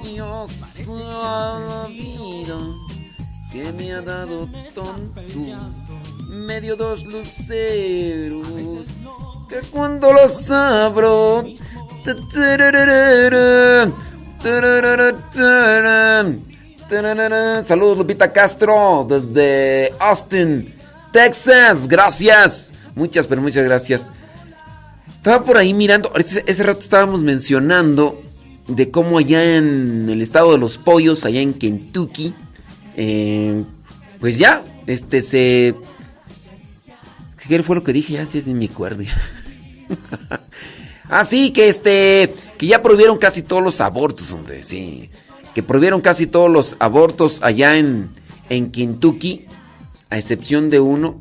Graciosa vida que me ha dado tonto. Medio dos luceros que cuando los abro. Saludos Lupita Castro desde Austin, Texas. Gracias. Muchas, pero muchas gracias. Estaba por ahí mirando, ahorita ese rato estábamos mencionando de cómo allá en el estado de los pollos, allá en Kentucky, eh, pues ya, este se... ¿Qué fue lo que dije? Ya sí, ni me acuerdo. ah, sí, que este, que ya prohibieron casi todos los abortos, hombre, sí. Que prohibieron casi todos los abortos allá en, en Kentucky, a excepción de uno.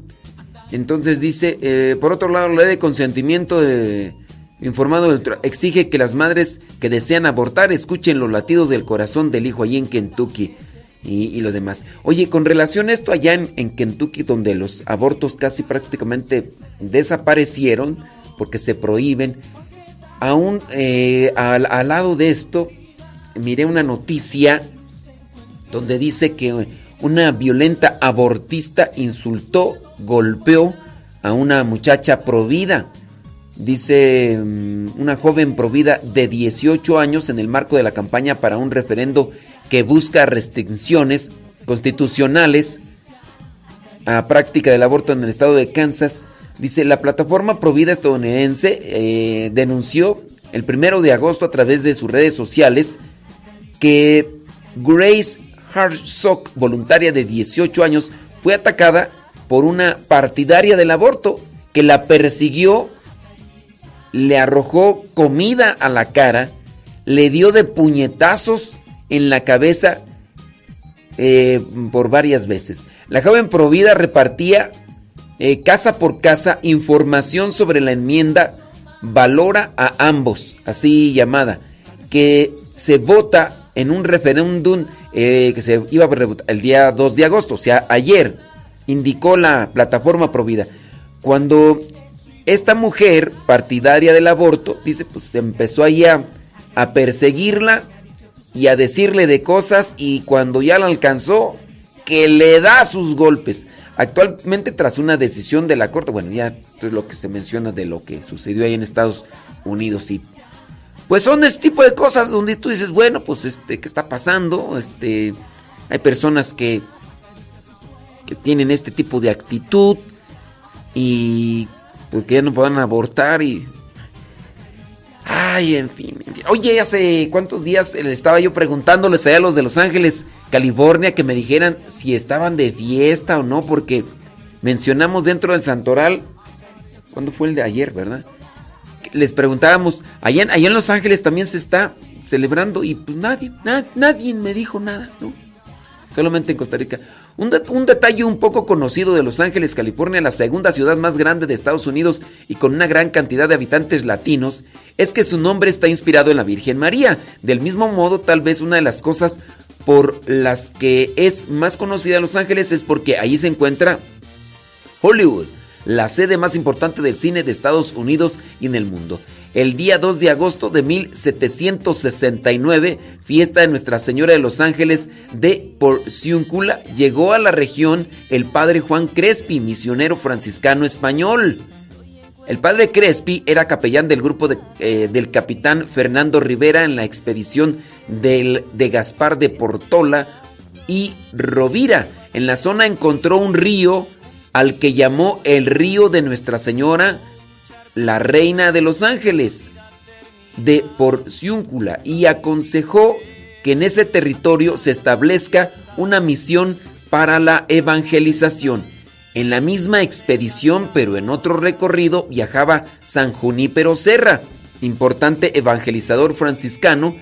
Entonces dice, eh, por otro lado, la ley de consentimiento de- informado del exige que las madres que desean abortar escuchen los latidos del corazón del hijo allí en Kentucky y, lo demás. Oye, con relación a esto allá en, en Kentucky, donde los abortos casi prácticamente desaparecieron porque se prohíben, aún eh, al, al lado de esto, miré una noticia donde dice que una violenta abortista insultó, golpeó a una muchacha provida. Dice mm, una joven provida de 18 años en el marco de la campaña para un referendo que busca restricciones constitucionales a práctica del aborto en el estado de Kansas. Dice, la plataforma Provida estadounidense eh, denunció el primero de agosto a través de sus redes sociales que Grace Hartsock, voluntaria de 18 años, fue atacada por una partidaria del aborto que la persiguió, le arrojó comida a la cara, le dio de puñetazos en la cabeza eh, por varias veces. La joven Provida repartía eh, casa por casa información sobre la enmienda Valora a ambos, así llamada, que se vota en un referéndum eh, que se iba a el día 2 de agosto, o sea, ayer, indicó la plataforma Provida. Cuando esta mujer partidaria del aborto, dice, pues se empezó ahí a, perseguirla y a decirle de cosas y cuando ya la alcanzó, que le da sus golpes. Actualmente tras una decisión de la Corte, bueno, ya esto es lo que se menciona de lo que sucedió ahí en Estados Unidos y pues son este tipo de cosas donde tú dices, bueno, pues este, ¿qué está pasando? Este, hay personas que que tienen este tipo de actitud y pues que ya no puedan abortar y Ay, en fin, en fin. Oye, hace cuántos días le estaba yo preguntándoles a los de Los Ángeles, California, que me dijeran si estaban de fiesta o no, porque mencionamos dentro del Santoral, ¿cuándo fue el de ayer, verdad? Les preguntábamos, allá en, allá en Los Ángeles también se está celebrando y pues nadie, na- nadie me dijo nada, ¿no? Solamente en Costa Rica. Un, det- un detalle un poco conocido de Los Ángeles, California, la segunda ciudad más grande de Estados Unidos y con una gran cantidad de habitantes latinos, es que su nombre está inspirado en la Virgen María. Del mismo modo, tal vez una de las cosas por las que es más conocida Los Ángeles es porque ahí se encuentra Hollywood, la sede más importante del cine de Estados Unidos y en el mundo. El día 2 de agosto de 1769, fiesta de Nuestra Señora de los Ángeles de Porciúncula, llegó a la región el padre Juan Crespi, misionero franciscano español. El padre Crespi era capellán del grupo eh, del capitán Fernando Rivera en la expedición del, de Gaspar de Portola y Rovira. En la zona encontró un río al que llamó el río de Nuestra Señora, la reina de los ángeles, de Porciúncula, y aconsejó que en ese territorio se establezca una misión para la evangelización. En la misma expedición, pero en otro recorrido, viajaba San Junípero Serra, importante evangelizador franciscano,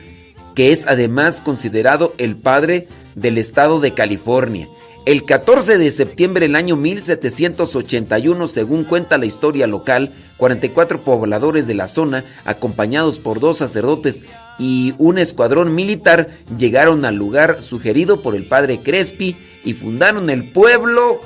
que es además considerado el padre del estado de California. El 14 de septiembre del año 1781, según cuenta la historia local, 44 pobladores de la zona, acompañados por dos sacerdotes y un escuadrón militar, llegaron al lugar sugerido por el padre Crespi y fundaron el pueblo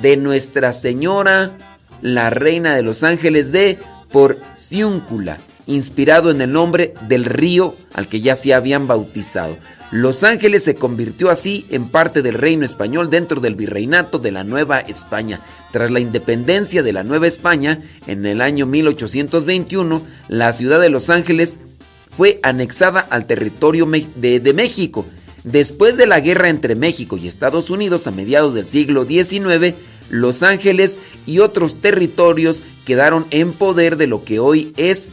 de Nuestra Señora, la Reina de los Ángeles de Porciúncula, inspirado en el nombre del río al que ya se habían bautizado. Los Ángeles se convirtió así en parte del reino español dentro del virreinato de la Nueva España. Tras la independencia de la Nueva España, en el año 1821, la ciudad de Los Ángeles fue anexada al territorio de, México. Después de la guerra entre México y Estados Unidos a mediados del siglo XIX, Los Ángeles y otros territorios quedaron en poder de lo que hoy es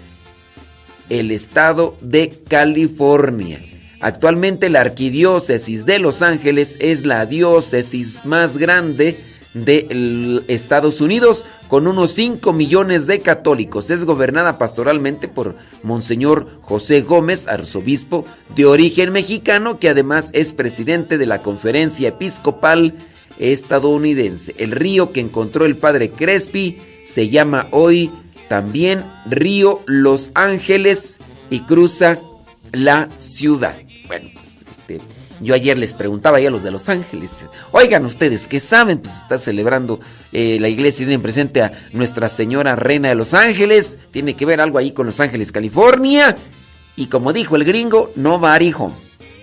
el estado de California. Actualmente la arquidiócesis de Los Ángeles es la diócesis más grande de Estados Unidos, con unos 5 millones de católicos. Es gobernada pastoralmente por Monseñor José Gómez, arzobispo de origen mexicano, que además es presidente de la Conferencia Episcopal estadounidense. El río que encontró el padre Crespi se llama hoy también Río Los Ángeles y cruza la ciudad. Bueno, este, yo ayer les preguntaba a los de Los Ángeles, oigan ustedes, ¿qué saben? Pues está celebrando eh, la iglesia, tiene presente a Nuestra Señora Reina de Los Ángeles, tiene que ver algo ahí con Los Ángeles, California. Y como dijo el gringo, no va hijo.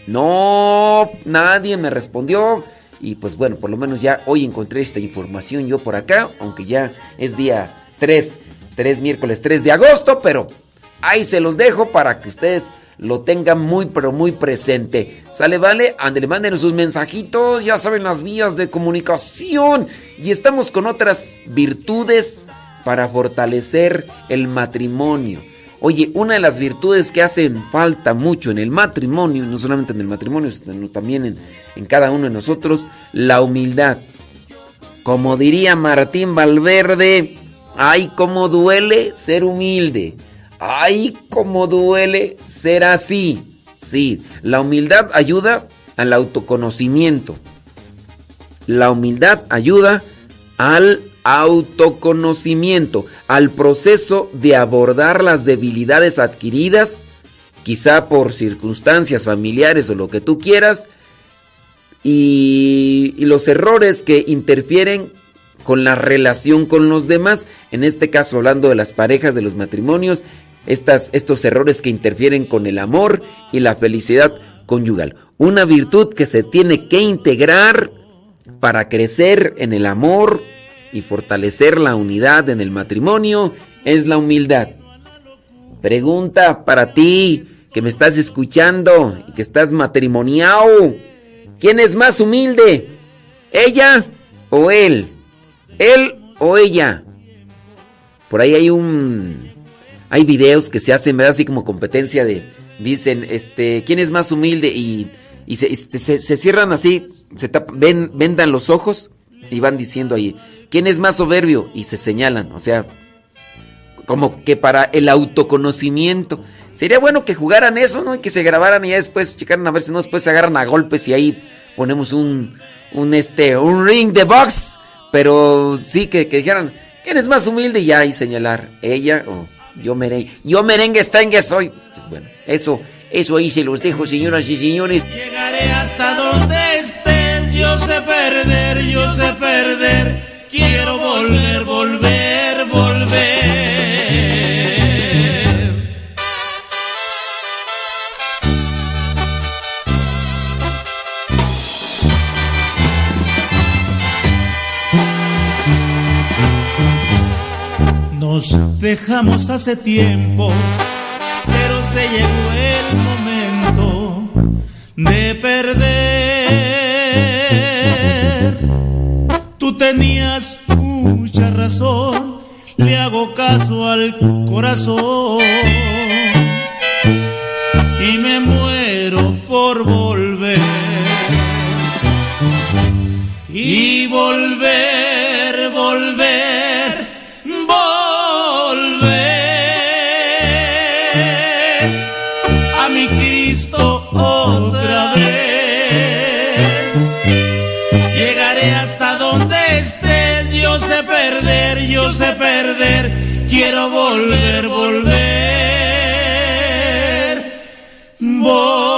No, nadie me respondió. Y pues bueno, por lo menos ya hoy encontré esta información yo por acá, aunque ya es día 3, 3 miércoles 3 de agosto, pero ahí se los dejo para que ustedes lo tengan muy pero muy presente. ¿Sale, vale? Ándale, manden sus mensajitos, ya saben las vías de comunicación. Y estamos con otras virtudes para fortalecer el matrimonio. Oye, una de las virtudes que hacen falta mucho en el matrimonio, no solamente en el matrimonio, sino también en, en cada uno de nosotros, la humildad. Como diría Martín Valverde, ay, cómo duele ser humilde. Ay, cómo duele ser así. Sí, la humildad ayuda al autoconocimiento. La humildad ayuda al autoconocimiento, al proceso de abordar las debilidades adquiridas, quizá por circunstancias familiares o lo que tú quieras, y, y los errores que interfieren con la relación con los demás, en este caso hablando de las parejas, de los matrimonios, estos errores que interfieren con el amor y la felicidad conyugal. Una virtud que se tiene que integrar para crecer en el amor y fortalecer la unidad en el matrimonio es la humildad. Pregunta para ti que me estás escuchando y que estás matrimoniado. ¿Quién es más humilde? ¿Ella o él? ¿Él o ella? Por ahí hay un hay videos que se hacen, ¿verdad? Así como competencia de, dicen, este, ¿quién es más humilde? Y, y se, este, se, cierran así, se ven, vendan los ojos y van diciendo ahí, ¿quién es más soberbio? Y se señalan, o sea, como que para el autoconocimiento. Sería bueno que jugaran eso, ¿no? Y que se grabaran y ya después checaran a ver si no después se agarran a golpes y ahí ponemos un, un este, un ring de box. Pero sí que, que dijeran, ¿quién es más humilde? Y ya y señalar, ella o yo merengue, yo merengue estengue soy. Pues bueno, eso, eso ahí se los dejo, señoras y señores. Llegaré hasta donde estén, yo sé perder, yo sé perder. Quiero volver, volver. dejamos hace tiempo, pero se llegó el momento de perder. Tú tenías mucha razón, le hago caso al corazón. quiero volver, volver, volver.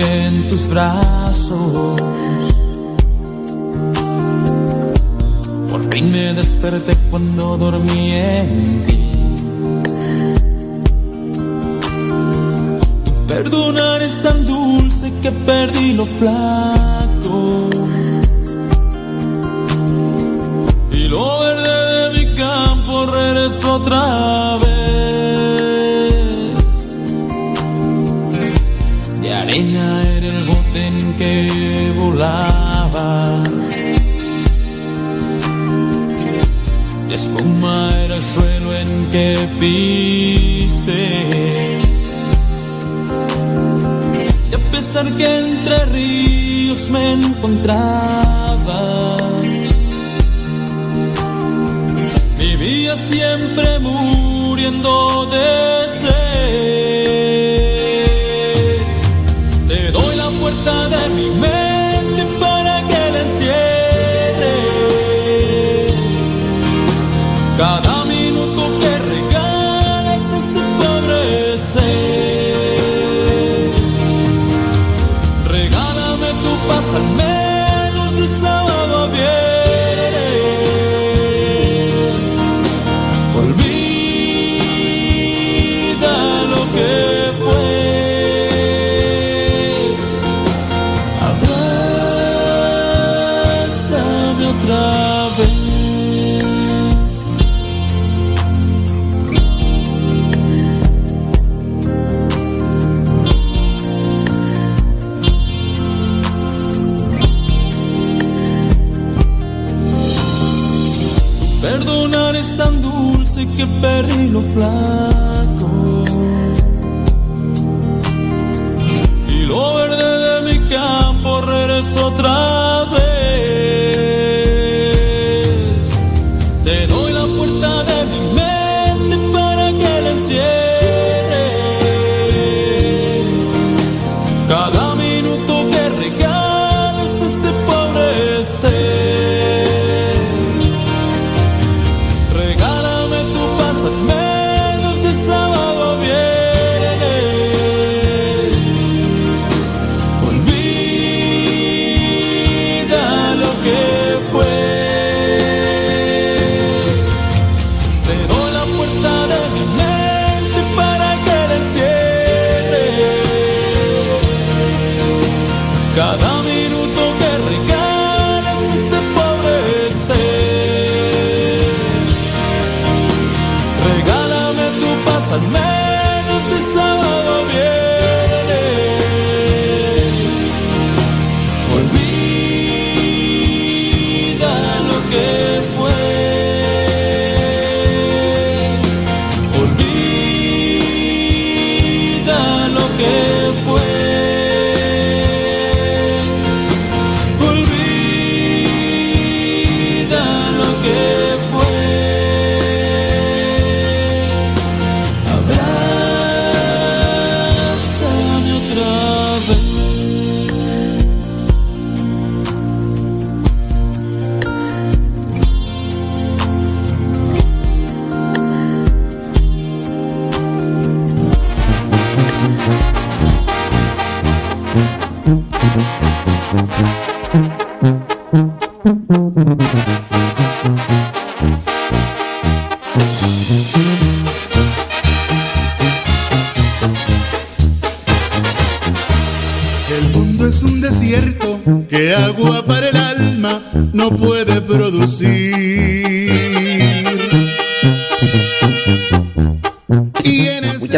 en tus brazos. Por fin me desperté cuando dormí en ti. Tu perdonar es tan dulce que perdí lo flaco. Y lo verde de mi campo regresó otra vez. Ella era el bote en que volaba. La espuma era el suelo en que pisé. Y a pesar que entre ríos me encontraba, vivía siempre muriendo de sed. Y lo verde de mi campo regresó otra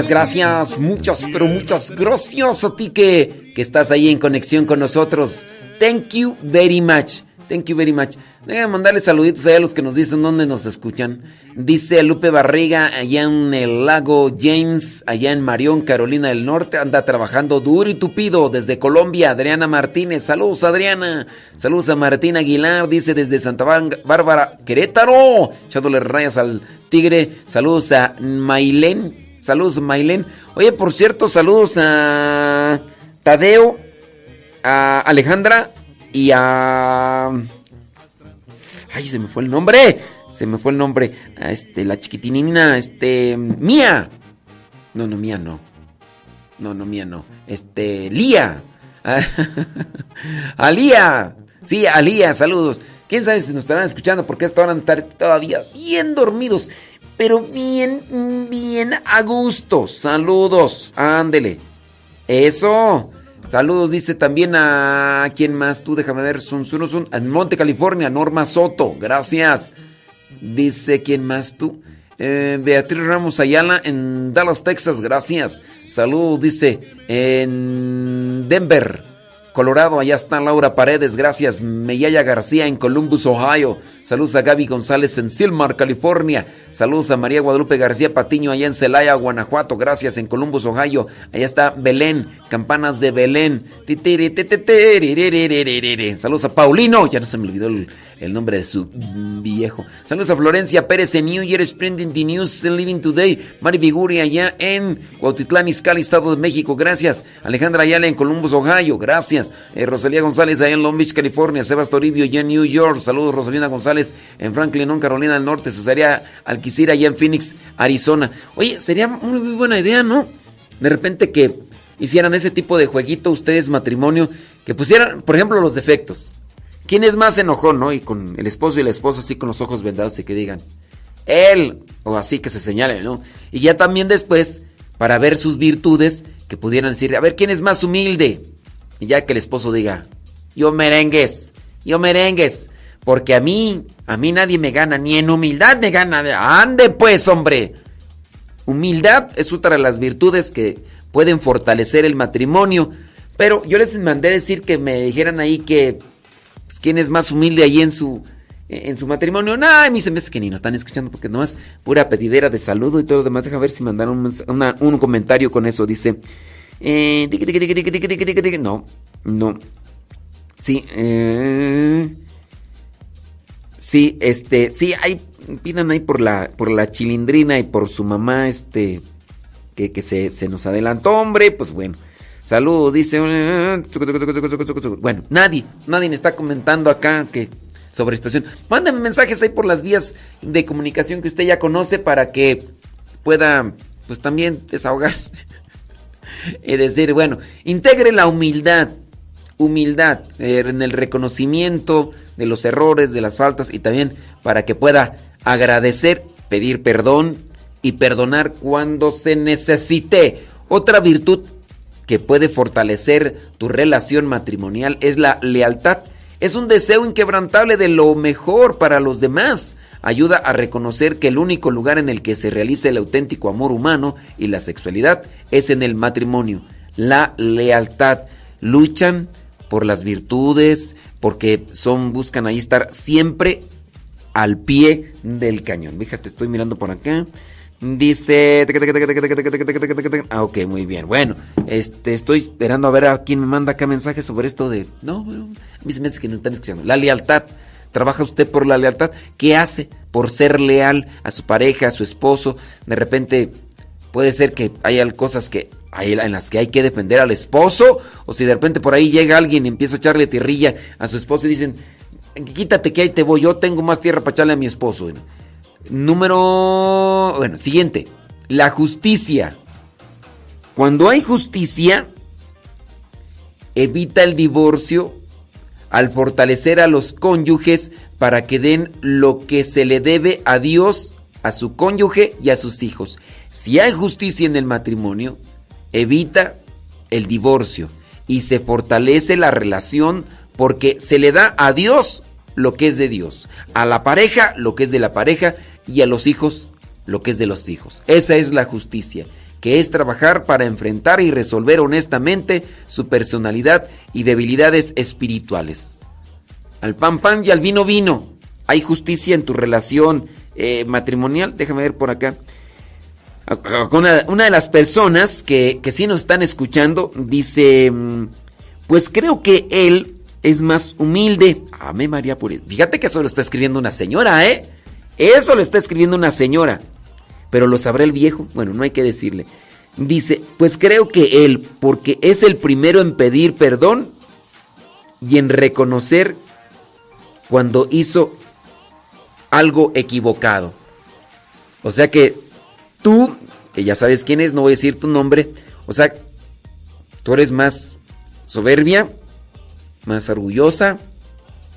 Gracias, muchas, pero muchas gracias a ti que, que estás ahí en conexión con nosotros. Thank you very much. Thank you very much. Déjame mandarle saluditos a los que nos dicen dónde nos escuchan. Dice Lupe Barriga, allá en el lago James, allá en Marión, Carolina del Norte, anda trabajando duro y tupido desde Colombia. Adriana Martínez, saludos Adriana. Saludos a Martín Aguilar, dice desde Santa Bárbara, Querétaro, echándole rayas al tigre. Saludos a Mailén Saludos, Mailén. Oye, por cierto, saludos a Tadeo, a Alejandra y a. Ay, se me fue el nombre. Se me fue el nombre. A este, la chiquitinina, este. Mía. No, no, mía no. No, no, mía no. Este, Lía. Alía. Sí, Alía, saludos. Quién sabe si nos estarán escuchando porque esta hora van a estar todavía bien dormidos pero bien, bien a gusto. Saludos, ándele. Eso. Saludos, dice también a quién más tú, déjame ver, son, son, en Monte, California, Norma Soto, gracias. Dice quién más tú, eh, Beatriz Ramos Ayala en Dallas, Texas, gracias. Saludos, dice en Denver, Colorado, allá está Laura Paredes, gracias. Meyaya García en Columbus, Ohio. Saludos a Gaby González en Silmar, California. Saludos a María Guadalupe García Patiño allá en Celaya, Guanajuato. Gracias en Columbus, Ohio. Allá está Belén, campanas de Belén. Saludos a Paulino. Ya no se me olvidó el, el nombre de su viejo. Saludos a Florencia Pérez en New Year Sprinting the News Living Today. Mari Viguri allá en Cuautitlán, Izcalli, Estado de México. Gracias. Alejandra Ayala en Columbus, Ohio. Gracias. Eh, Rosalía González allá en Long Beach, California. Sebas Toribio allá en New York. Saludos Rosalina González en Franklin, Carolina del Norte. Cesaria Alquicira allá en Phoenix, Arizona. Oye, sería muy buena idea, ¿no? De repente que hicieran ese tipo de jueguito ustedes matrimonio, que pusieran, por ejemplo, los defectos. ¿Quién es más enojón, no? Y con el esposo y la esposa así con los ojos vendados y que digan, él, o así que se señale, ¿no? Y ya también después, para ver sus virtudes, que pudieran decir, a ver, ¿quién es más humilde? Y ya que el esposo diga, yo merengues, yo merengues, porque a mí, a mí nadie me gana, ni en humildad me gana. Ande pues, hombre. Humildad es otra de las virtudes que pueden fortalecer el matrimonio. Pero yo les mandé decir que me dijeran ahí que pues, quién es más humilde ahí en su en su matrimonio. No, a que ni nos están escuchando porque nomás pura pedidera de saludo y todo lo demás. Deja ver si mandaron un, comentario con eso. Dice. no, no. Sí, sí, este, sí, hay, pidan ahí por la, por la chilindrina y por su mamá, este, que, que se, se nos adelantó, hombre, pues bueno. Saludos, dice. Bueno, nadie, nadie me está comentando acá que sobre situación. Mándenme mensajes ahí por las vías de comunicación que usted ya conoce para que pueda, pues también desahogarse. y decir, bueno, integre la humildad, humildad en el reconocimiento de los errores, de las faltas y también para que pueda agradecer, pedir perdón y perdonar cuando se necesite. Otra virtud que puede fortalecer tu relación matrimonial es la lealtad. Es un deseo inquebrantable de lo mejor para los demás. Ayuda a reconocer que el único lugar en el que se realiza el auténtico amor humano y la sexualidad es en el matrimonio. La lealtad. Luchan por las virtudes, porque son, buscan ahí estar siempre al pie del cañón. Fíjate, estoy mirando por acá. Dice. Ah, ok, muy bien. Bueno, este, estoy esperando a ver a quién me manda acá mensajes sobre esto de. No, a mí se me que no están escuchando. La lealtad. ¿Trabaja usted por la lealtad? ¿Qué hace por ser leal a su pareja, a su esposo? De repente puede ser que haya cosas que hay en las que hay que defender al esposo. O si de repente por ahí llega alguien y empieza a echarle tirrilla a su esposo y dicen, quítate que ahí te voy, yo tengo más tierra para echarle a mi esposo. Número... Bueno, siguiente. La justicia. Cuando hay justicia, evita el divorcio al fortalecer a los cónyuges para que den lo que se le debe a Dios, a su cónyuge y a sus hijos. Si hay justicia en el matrimonio, evita el divorcio, y se fortalece la relación porque se le da a Dios lo que es de Dios, a la pareja lo que es de la pareja y a los hijos lo que es de los hijos. Esa es la justicia, que es trabajar para enfrentar y resolver honestamente su personalidad y debilidades espirituales. Al pan pan y al vino vino. Hay justicia en tu relación eh, matrimonial. Déjame ver por acá. Una, de las personas que, que sí nos están escuchando dice, mm, pues creo que él es más humilde. Amén María Pureza. Fíjate que eso lo está escribiendo una señora, ¿eh? Eso lo está escribiendo una señora. Pero lo sabrá el viejo. Bueno, no hay que decirle. Dice, pues creo que él, porque es el primero en pedir perdón y en reconocer cuando hizo algo equivocado. O sea que tú, que ya sabes quién es, no voy a decir tu nombre, o sea, tú eres más soberbia, más orgullosa,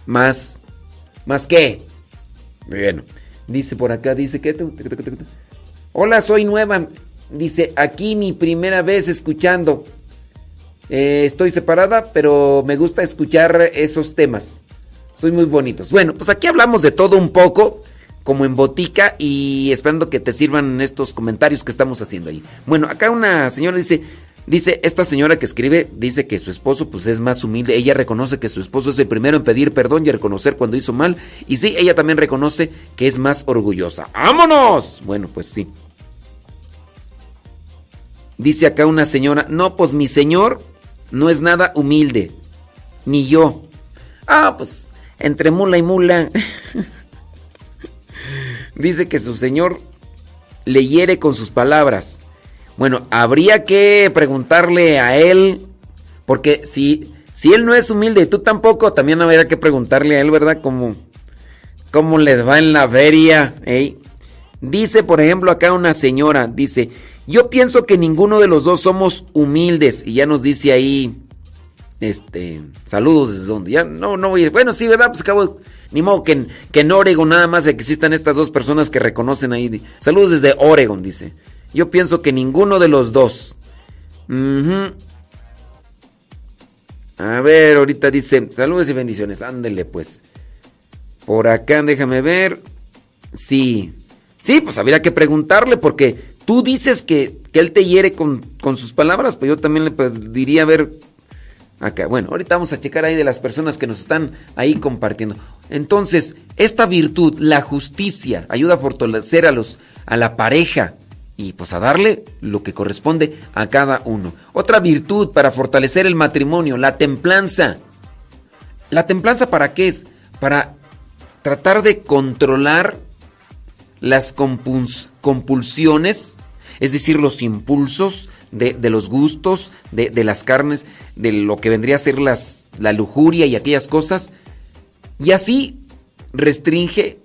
más... ¿Más qué? Bueno, dice por acá, dice que... Hola, soy nueva. Dice, aquí mi primera vez escuchando. Eh, estoy separada, pero me gusta escuchar esos temas. Soy muy bonitos. Bueno, pues aquí hablamos de todo un poco, como en botica, y esperando que te sirvan estos comentarios que estamos haciendo ahí. Bueno, acá una señora dice, dice, esta señora que escribe, dice que su esposo pues es más humilde. Ella reconoce que su esposo es el primero en pedir perdón y reconocer cuando hizo mal. Y sí, ella también reconoce que es más orgullosa. ¡Vámonos! Bueno, pues sí. Dice acá una señora, no, pues mi señor no es nada humilde, ni yo. Ah, pues entre mula y mula. Dice que su señor le hiere con sus palabras. Bueno, habría que preguntarle a él, porque si, si él no es humilde y tú tampoco, también habría que preguntarle a él, ¿verdad? Cómo, cómo les va en la feria. Dice, por ejemplo, acá una señora, dice, yo pienso que ninguno de los dos somos humildes. Y ya nos dice ahí, este, saludos desde donde. Ya no, no voy. Bueno, sí, ¿verdad? Pues cabo, ni modo que que en Oregon nada más existan estas dos personas que reconocen ahí. Saludos desde Oregon, dice. Yo pienso que ninguno de los dos. A ver, ahorita dice, saludos y bendiciones. Ándele, pues. Por acá, déjame ver. Sí. Sí, pues habría que preguntarle porque Tú dices que, él te hiere con, sus palabras, pues yo también le diría, a ver, acá. Bueno, ahorita vamos a checar ahí de las personas que nos están ahí compartiendo. Entonces, esta virtud, la justicia, ayuda a fortalecer a, los, a la pareja y pues a darle lo que corresponde a cada uno. Otra virtud para fortalecer el matrimonio, la templanza. ¿La templanza para qué es? Para tratar de controlar las compulsiones es decir, los impulsos de, los gustos, de, las carnes, de lo que vendría a ser las, la lujuria y aquellas cosas, y así restringe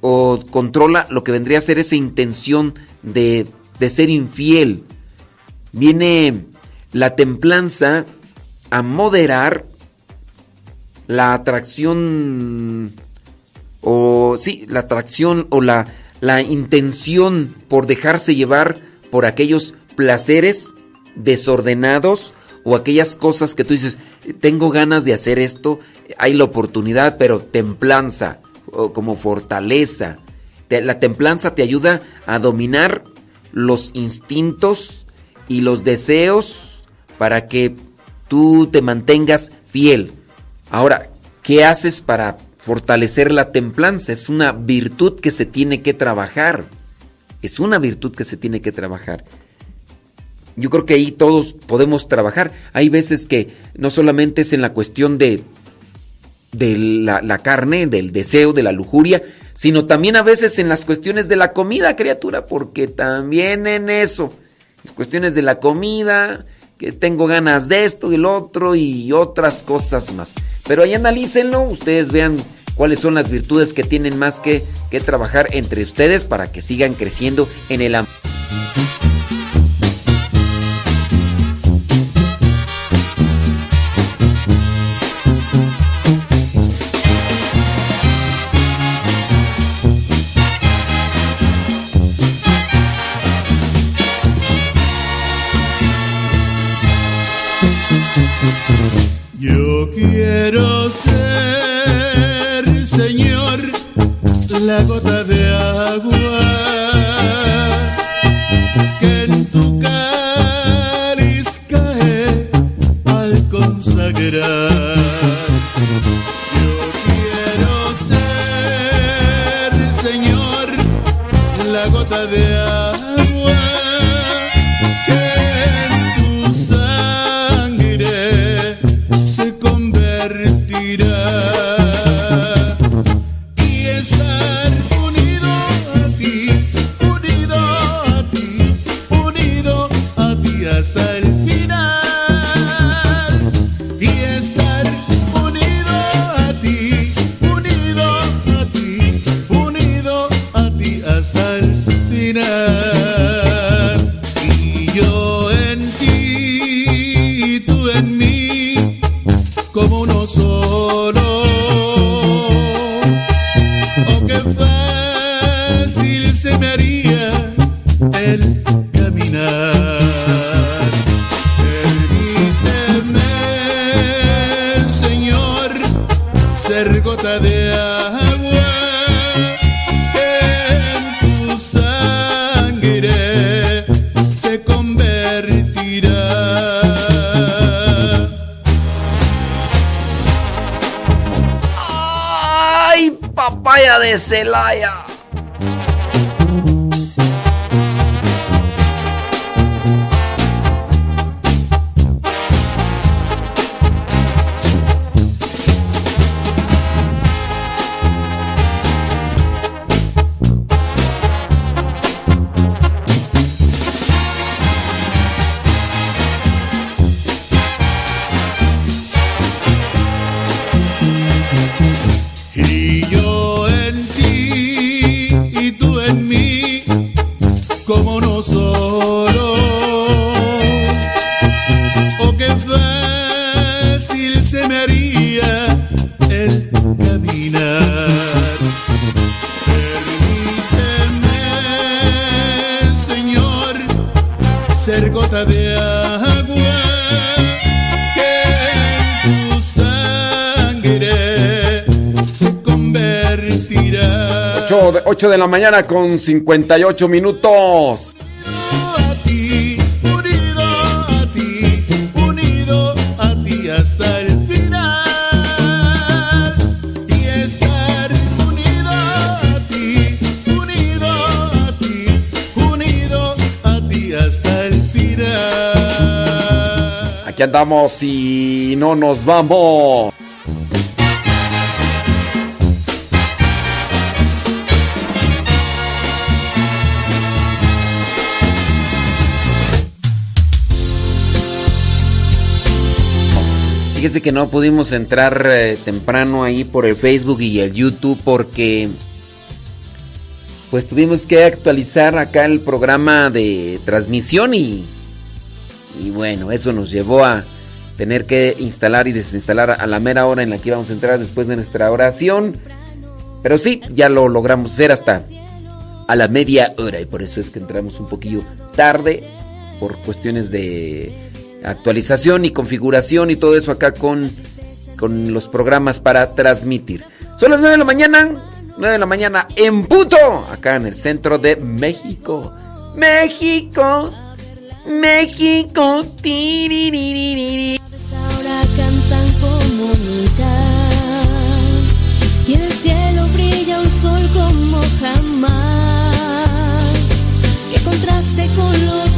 o controla lo que vendría a ser esa intención de, de ser infiel. Viene la templanza a moderar la atracción o sí, la atracción o la, la intención por dejarse llevar por aquellos placeres desordenados o aquellas cosas que tú dices, tengo ganas de hacer esto, hay la oportunidad, pero templanza, o como fortaleza. La templanza te ayuda a dominar los instintos y los deseos para que tú te mantengas fiel. Ahora, ¿qué haces para fortalecer la templanza? Es una virtud que se tiene que trabajar. Es una virtud que se tiene que trabajar. Yo creo que ahí todos podemos trabajar. Hay veces que no solamente es en la cuestión de, de la, carne, del deseo, de la lujuria, sino también a veces en las cuestiones de la comida, criatura, porque también en eso, cuestiones de la comida, que tengo ganas de esto y el otro y otras cosas más. Pero ahí analícenlo, ustedes vean cuáles son las virtudes que tienen más que, que trabajar entre ustedes para que sigan creciendo en el ámbito. 8 de la mañana con 58 minutos. A ti, unido a ti, unido Que no pudimos entrar eh, temprano ahí por el Facebook y el YouTube porque pues tuvimos que actualizar acá el programa de transmisión y, y bueno, eso nos llevó a tener que instalar y desinstalar a la mera hora en la que íbamos a entrar después de nuestra oración. Pero sí, ya lo logramos hacer hasta a la media hora y por eso es que entramos un poquillo tarde por cuestiones de actualización y configuración y todo eso acá con, con los programas para transmitir. Son las 9 de la mañana, 9 de la mañana en Puto, acá en el centro de México. México, México. Ahora cantan como nunca. Y en el cielo brilla un sol como jamás. Que contraste con lo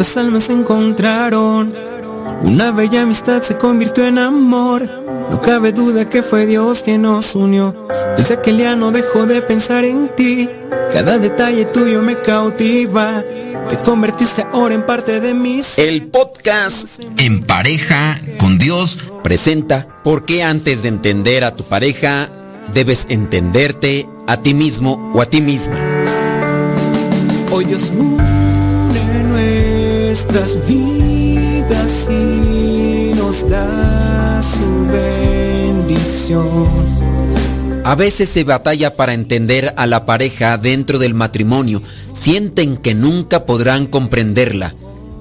Nuestras almas se encontraron. Una bella amistad se convirtió en amor. No cabe duda que fue Dios quien nos unió. Desde aquel día no dejo de pensar en ti. Cada detalle tuyo me cautiva. Te convertiste ahora en parte de mí. El podcast En pareja con Dios presenta ¿Por qué antes de entender a tu pareja debes entenderte a ti mismo o a ti misma? Hoy Dios une nuestras vidas y nos da su bendición. A veces se batalla para entender a la pareja dentro del matrimonio. Sienten que nunca podrán comprenderla.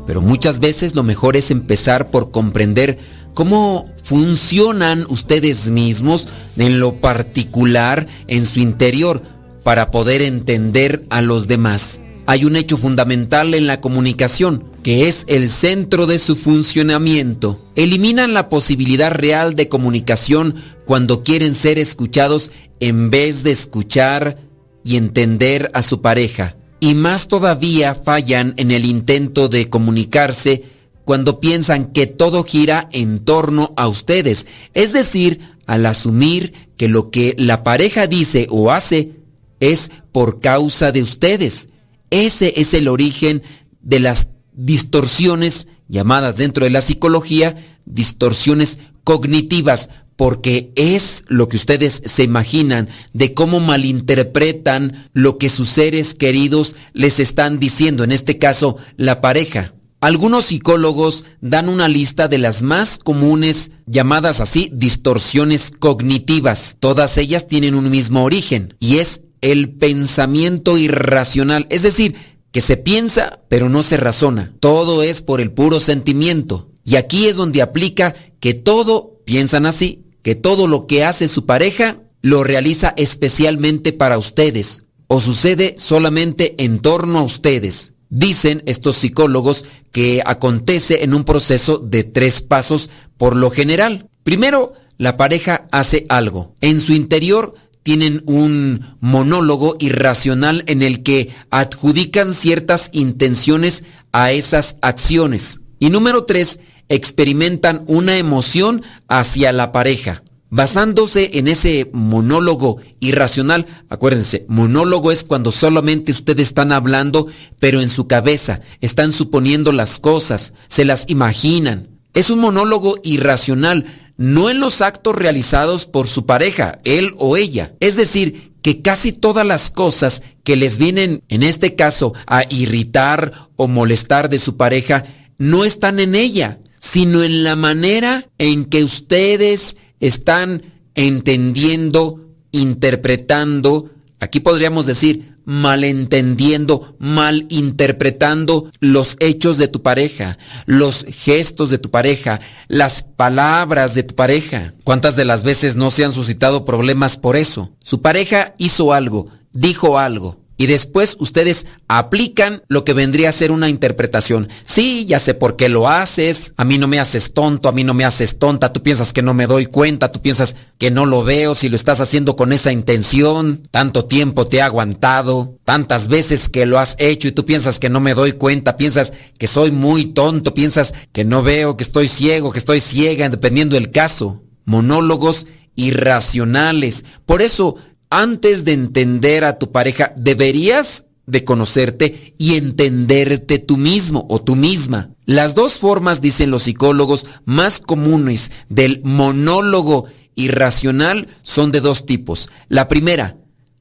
Pero muchas veces lo mejor es empezar por comprender cómo funcionan ustedes mismos en lo particular en su interior para poder entender a los demás. Hay un hecho fundamental en la comunicación, que es el centro de su funcionamiento. Eliminan la posibilidad real de comunicación cuando quieren ser escuchados en vez de escuchar y entender a su pareja. Y más todavía fallan en el intento de comunicarse cuando piensan que todo gira en torno a ustedes. Es decir, al asumir que lo que la pareja dice o hace es por causa de ustedes. Ese es el origen de las distorsiones llamadas dentro de la psicología distorsiones cognitivas, porque es lo que ustedes se imaginan de cómo malinterpretan lo que sus seres queridos les están diciendo, en este caso la pareja. Algunos psicólogos dan una lista de las más comunes llamadas así distorsiones cognitivas. Todas ellas tienen un mismo origen y es el pensamiento irracional, es decir, que se piensa pero no se razona. Todo es por el puro sentimiento. Y aquí es donde aplica que todo, piensan así, que todo lo que hace su pareja lo realiza especialmente para ustedes o sucede solamente en torno a ustedes. Dicen estos psicólogos que acontece en un proceso de tres pasos por lo general. Primero, la pareja hace algo. En su interior tienen un monólogo irracional en el que adjudican ciertas intenciones a esas acciones. Y número tres, experimentan una emoción hacia la pareja. Basándose en ese monólogo irracional, acuérdense, monólogo es cuando solamente ustedes están hablando, pero en su cabeza están suponiendo las cosas, se las imaginan. Es un monólogo irracional, no en los actos realizados por su pareja, él o ella. Es decir, que casi todas las cosas que les vienen, en este caso, a irritar o molestar de su pareja, no están en ella, sino en la manera en que ustedes están entendiendo, interpretando, aquí podríamos decir malentendiendo, malinterpretando los hechos de tu pareja, los gestos de tu pareja, las palabras de tu pareja. ¿Cuántas de las veces no se han suscitado problemas por eso? Su pareja hizo algo, dijo algo, y después ustedes aplican lo que vendría a ser una interpretación. Sí, ya sé por qué lo haces, a mí no me haces tonto, a mí no me haces tonta, tú piensas que no me doy cuenta, tú piensas que no lo veo, si lo estás haciendo con esa intención, tanto tiempo te he aguantado, tantas veces que lo has hecho y tú piensas que no me doy cuenta, piensas que soy muy tonto, piensas que no veo, que estoy ciego, que estoy ciega, dependiendo del caso. Monólogos irracionales. Por eso, antes de entender a tu pareja, deberías de conocerte y entenderte tú mismo o tú misma. Las dos formas, dicen los psicólogos, más comunes del monólogo irracional son de dos tipos. La primera,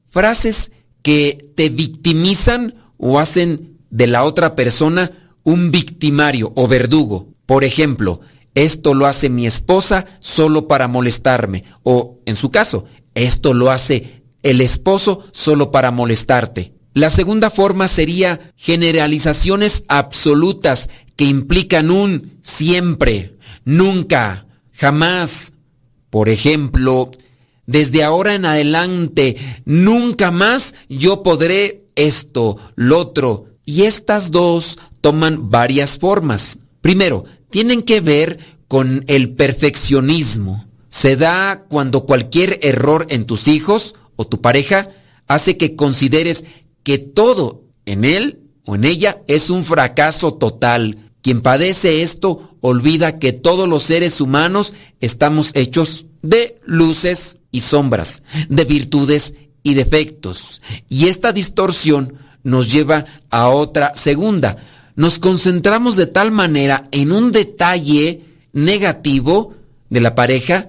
frases que te victimizan o hacen de la otra persona un victimario o verdugo. Por ejemplo, esto lo hace mi esposa solo para molestarme. O, en su caso, esto lo hace el esposo solo para molestarte. La segunda forma sería generalizaciones absolutas que implican un siempre, nunca, jamás. Por ejemplo, desde ahora en adelante, nunca más yo podré esto, lo otro. Y estas dos toman varias formas. Primero, tienen que ver con el perfeccionismo. Se da cuando cualquier error en tus hijos o tu pareja hace que consideres que todo en él o en ella es un fracaso total. Quien padece esto olvida que todos los seres humanos estamos hechos de luces y sombras, de virtudes y defectos. Y esta distorsión nos lleva a otra segunda. Nos concentramos de tal manera en un detalle negativo de la pareja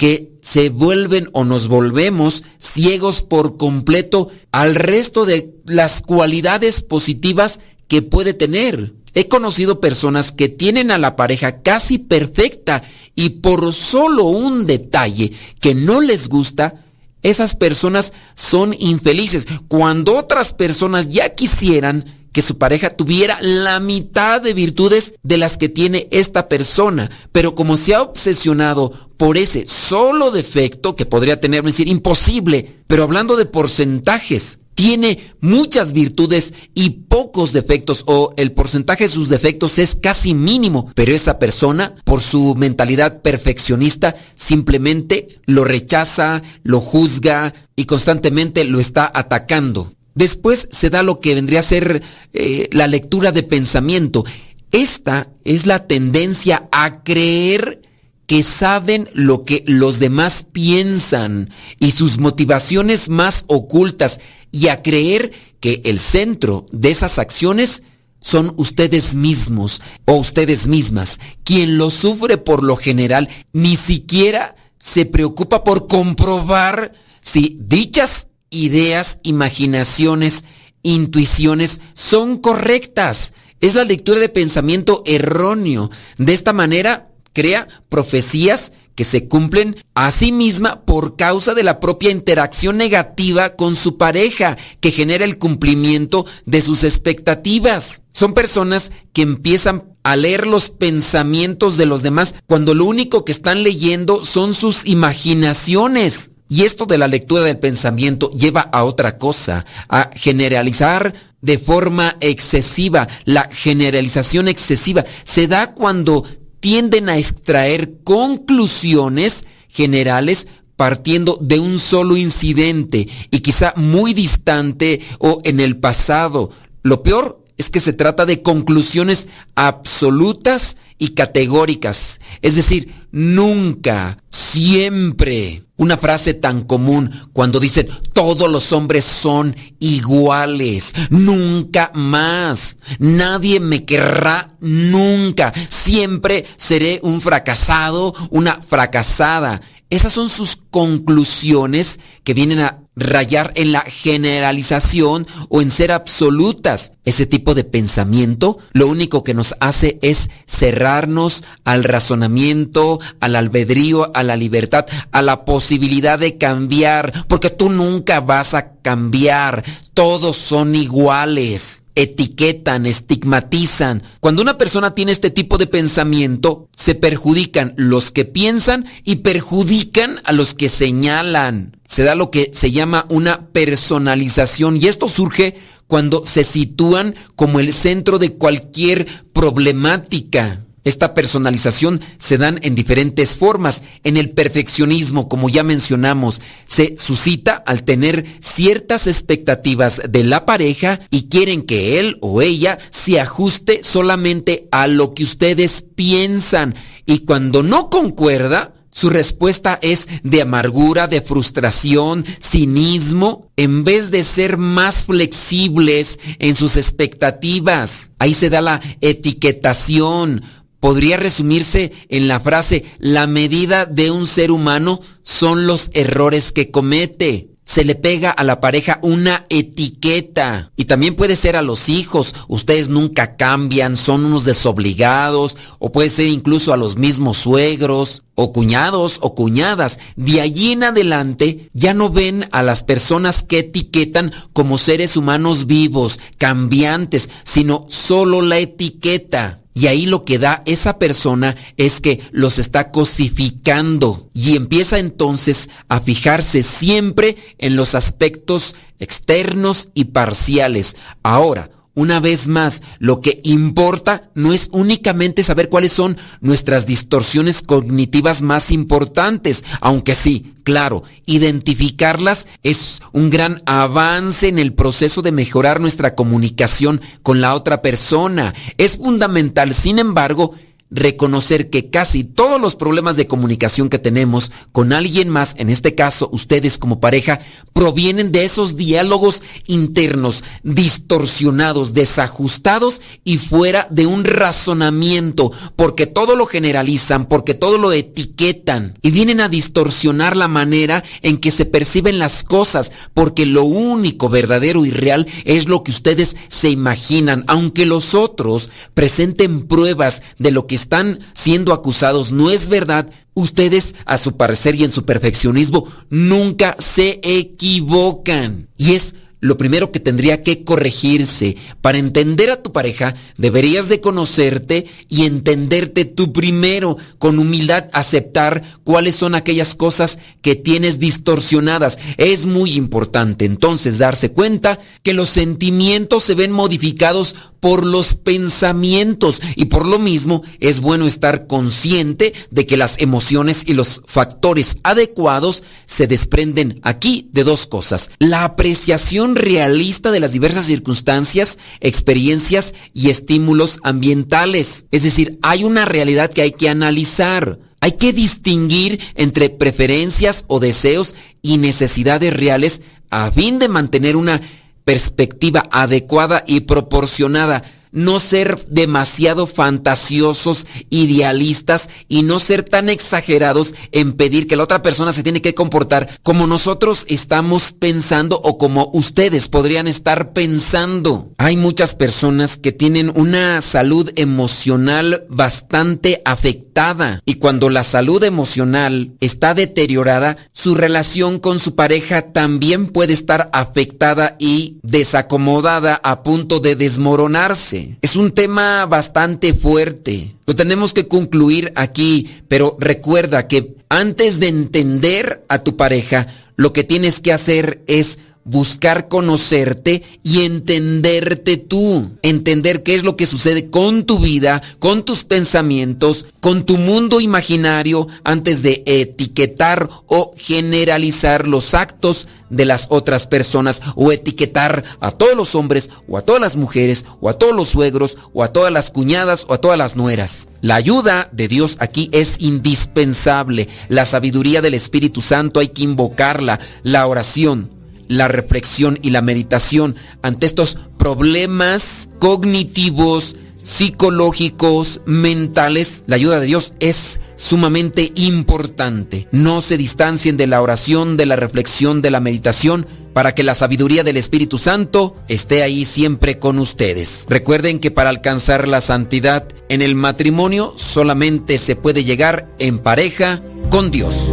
que se vuelven o nos volvemos ciegos por completo al resto de las cualidades positivas que puede tener. He conocido personas que tienen a la pareja casi perfecta y por solo un detalle que no les gusta, esas personas son infelices. Cuando otras personas ya quisieran que su pareja tuviera la mitad de virtudes de las que tiene esta persona, pero como se ha obsesionado por ese solo defecto que podría tener, es decir, imposible, pero hablando de porcentajes, tiene muchas virtudes y pocos defectos o el porcentaje de sus defectos es casi mínimo, pero esa persona, por su mentalidad perfeccionista, simplemente lo rechaza, lo juzga y constantemente lo está atacando. Después se da lo que vendría a ser eh, la lectura de pensamiento. Esta es la tendencia a creer que saben lo que los demás piensan y sus motivaciones más ocultas y a creer que el centro de esas acciones son ustedes mismos o ustedes mismas. Quien lo sufre por lo general ni siquiera se preocupa por comprobar si dichas ideas, imaginaciones, intuiciones son correctas. Es la lectura de pensamiento erróneo. De esta manera, crea profecías que se cumplen a sí misma por causa de la propia interacción negativa con su pareja, que genera el cumplimiento de sus expectativas. Son personas que empiezan a leer los pensamientos de los demás cuando lo único que están leyendo son sus imaginaciones. Y esto de la lectura del pensamiento lleva a otra cosa, a generalizar de forma excesiva. La generalización excesiva se da cuando tienden a extraer conclusiones generales partiendo de un solo incidente y quizá muy distante o en el pasado. Lo peor es que se trata de conclusiones absolutas y categóricas. Es decir, nunca, siempre. Una frase tan común cuando dicen todos los hombres son iguales, nunca más, nadie me querrá nunca, siempre seré un fracasado, una fracasada. Esas son sus conclusiones que vienen a rayar en la generalización o en ser absolutas. Ese tipo de pensamiento lo único que nos hace es cerrarnos al razonamiento, al albedrío, a la libertad, a la posibilidad de cambiar, porque tú nunca vas a cambiar, todos son iguales etiquetan, estigmatizan. Cuando una persona tiene este tipo de pensamiento, se perjudican los que piensan y perjudican a los que señalan. Se da lo que se llama una personalización y esto surge cuando se sitúan como el centro de cualquier problemática. Esta personalización se dan en diferentes formas. En el perfeccionismo, como ya mencionamos, se suscita al tener ciertas expectativas de la pareja y quieren que él o ella se ajuste solamente a lo que ustedes piensan. Y cuando no concuerda, su respuesta es de amargura, de frustración, cinismo, en vez de ser más flexibles en sus expectativas. Ahí se da la etiquetación. Podría resumirse en la frase, la medida de un ser humano son los errores que comete se le pega a la pareja una etiqueta. Y también puede ser a los hijos. Ustedes nunca cambian, son unos desobligados. O puede ser incluso a los mismos suegros, o cuñados, o cuñadas. De allí en adelante ya no ven a las personas que etiquetan como seres humanos vivos, cambiantes, sino solo la etiqueta. Y ahí lo que da esa persona es que los está cosificando y empieza entonces a fijarse siempre en los aspectos externos y parciales. Ahora, una vez más, lo que importa no es únicamente saber cuáles son nuestras distorsiones cognitivas más importantes, aunque sí, claro, identificarlas es un gran avance en el proceso de mejorar nuestra comunicación con la otra persona. Es fundamental, sin embargo, reconocer que casi todos los problemas de comunicación que tenemos con alguien más, en este caso ustedes como pareja, provienen de esos diálogos internos distorsionados, desajustados y fuera de un razonamiento, porque todo lo generalizan, porque todo lo etiquetan y vienen a distorsionar la manera en que se perciben las cosas, porque lo único verdadero y real es lo que ustedes se imaginan, aunque los otros presenten pruebas de lo que están siendo acusados no es verdad, ustedes a su parecer y en su perfeccionismo nunca se equivocan. Y es lo primero que tendría que corregirse. Para entender a tu pareja, deberías de conocerte y entenderte tú primero, con humildad aceptar cuáles son aquellas cosas que tienes distorsionadas. Es muy importante entonces darse cuenta que los sentimientos se ven modificados por los pensamientos y por lo mismo es bueno estar consciente de que las emociones y los factores adecuados se desprenden aquí de dos cosas. La apreciación realista de las diversas circunstancias, experiencias y estímulos ambientales. Es decir, hay una realidad que hay que analizar. Hay que distinguir entre preferencias o deseos y necesidades reales a fin de mantener una perspectiva adecuada y proporcionada. No ser demasiado fantasiosos, idealistas y no ser tan exagerados en pedir que la otra persona se tiene que comportar como nosotros estamos pensando o como ustedes podrían estar pensando. Hay muchas personas que tienen una salud emocional bastante afectada y cuando la salud emocional está deteriorada, su relación con su pareja también puede estar afectada y desacomodada a punto de desmoronarse. Es un tema bastante fuerte. Lo tenemos que concluir aquí, pero recuerda que antes de entender a tu pareja, lo que tienes que hacer es buscar conocerte y entenderte tú, entender qué es lo que sucede con tu vida, con tus pensamientos, con tu mundo imaginario antes de etiquetar o generalizar los actos de las otras personas o etiquetar a todos los hombres o a todas las mujeres o a todos los suegros o a todas las cuñadas o a todas las nueras. La ayuda de Dios aquí es indispensable. La sabiduría del Espíritu Santo hay que invocarla, la oración la reflexión y la meditación ante estos problemas cognitivos, psicológicos, mentales, la ayuda de Dios es sumamente importante. No se distancien de la oración, de la reflexión, de la meditación, para que la sabiduría del Espíritu Santo esté ahí siempre con ustedes. Recuerden que para alcanzar la santidad en el matrimonio solamente se puede llegar en pareja con Dios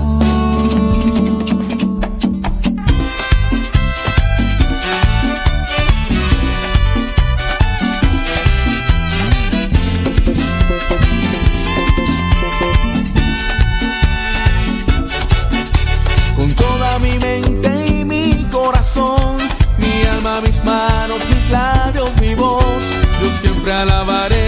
alabaré.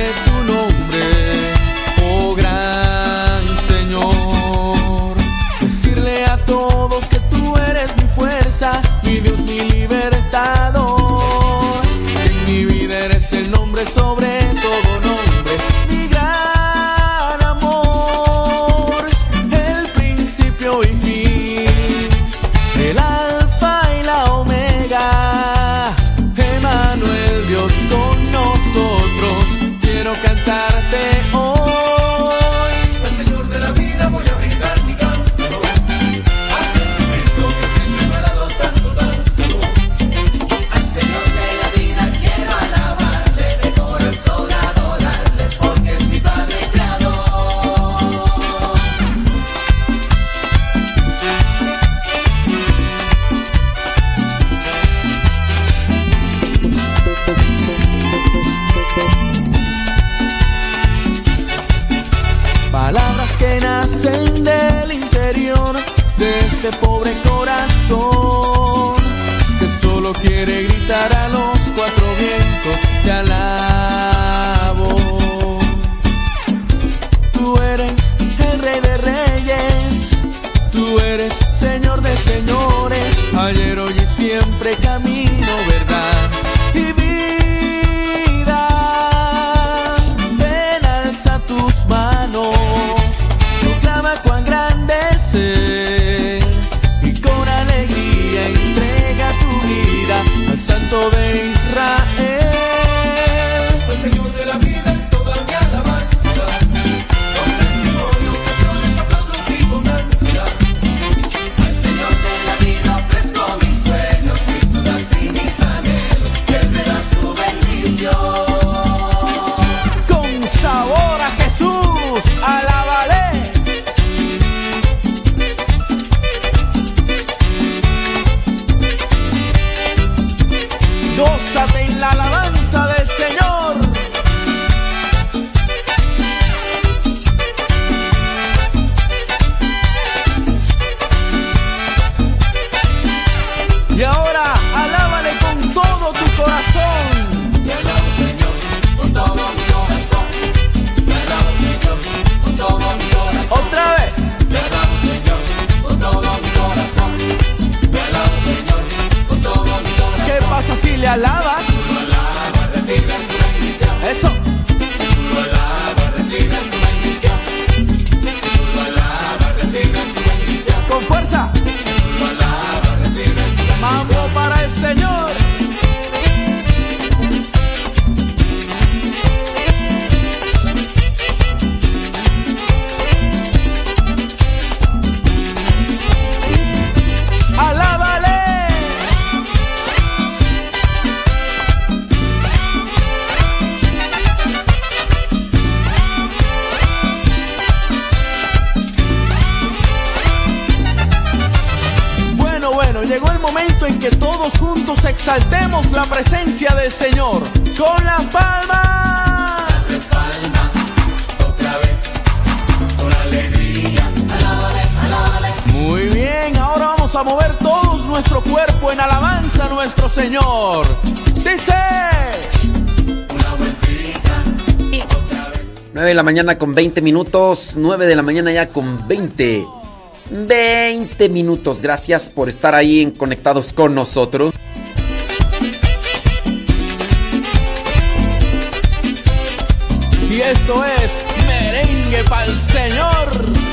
mover todos nuestro cuerpo en alabanza a nuestro Señor. Dice. Una vueltita. 9 de la mañana con 20 minutos. 9 de la mañana ya con 20. 20 minutos. Gracias por estar ahí en conectados con nosotros. Y esto es merengue para el Señor.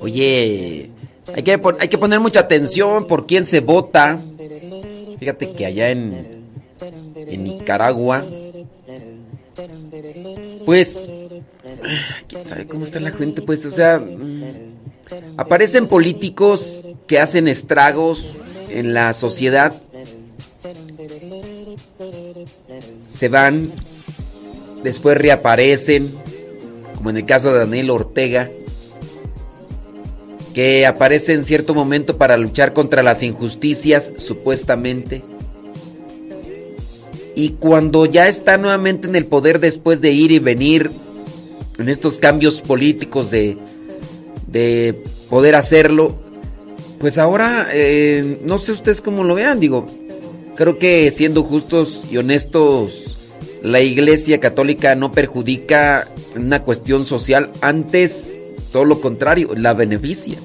Oye, hay que, hay que poner mucha atención por quién se vota. Fíjate que allá en, en Nicaragua, pues, quién sabe cómo está la gente, pues, o sea, mm, aparecen políticos que hacen estragos en la sociedad, se van, después reaparecen, como en el caso de Daniel Ortega, que aparece en cierto momento para luchar contra las injusticias, supuestamente. Y cuando ya está nuevamente en el poder después de ir y venir en estos cambios políticos de, de poder hacerlo, pues ahora eh, no sé ustedes cómo lo vean, digo, creo que siendo justos y honestos, la Iglesia Católica no perjudica una cuestión social, antes todo lo contrario, la beneficia.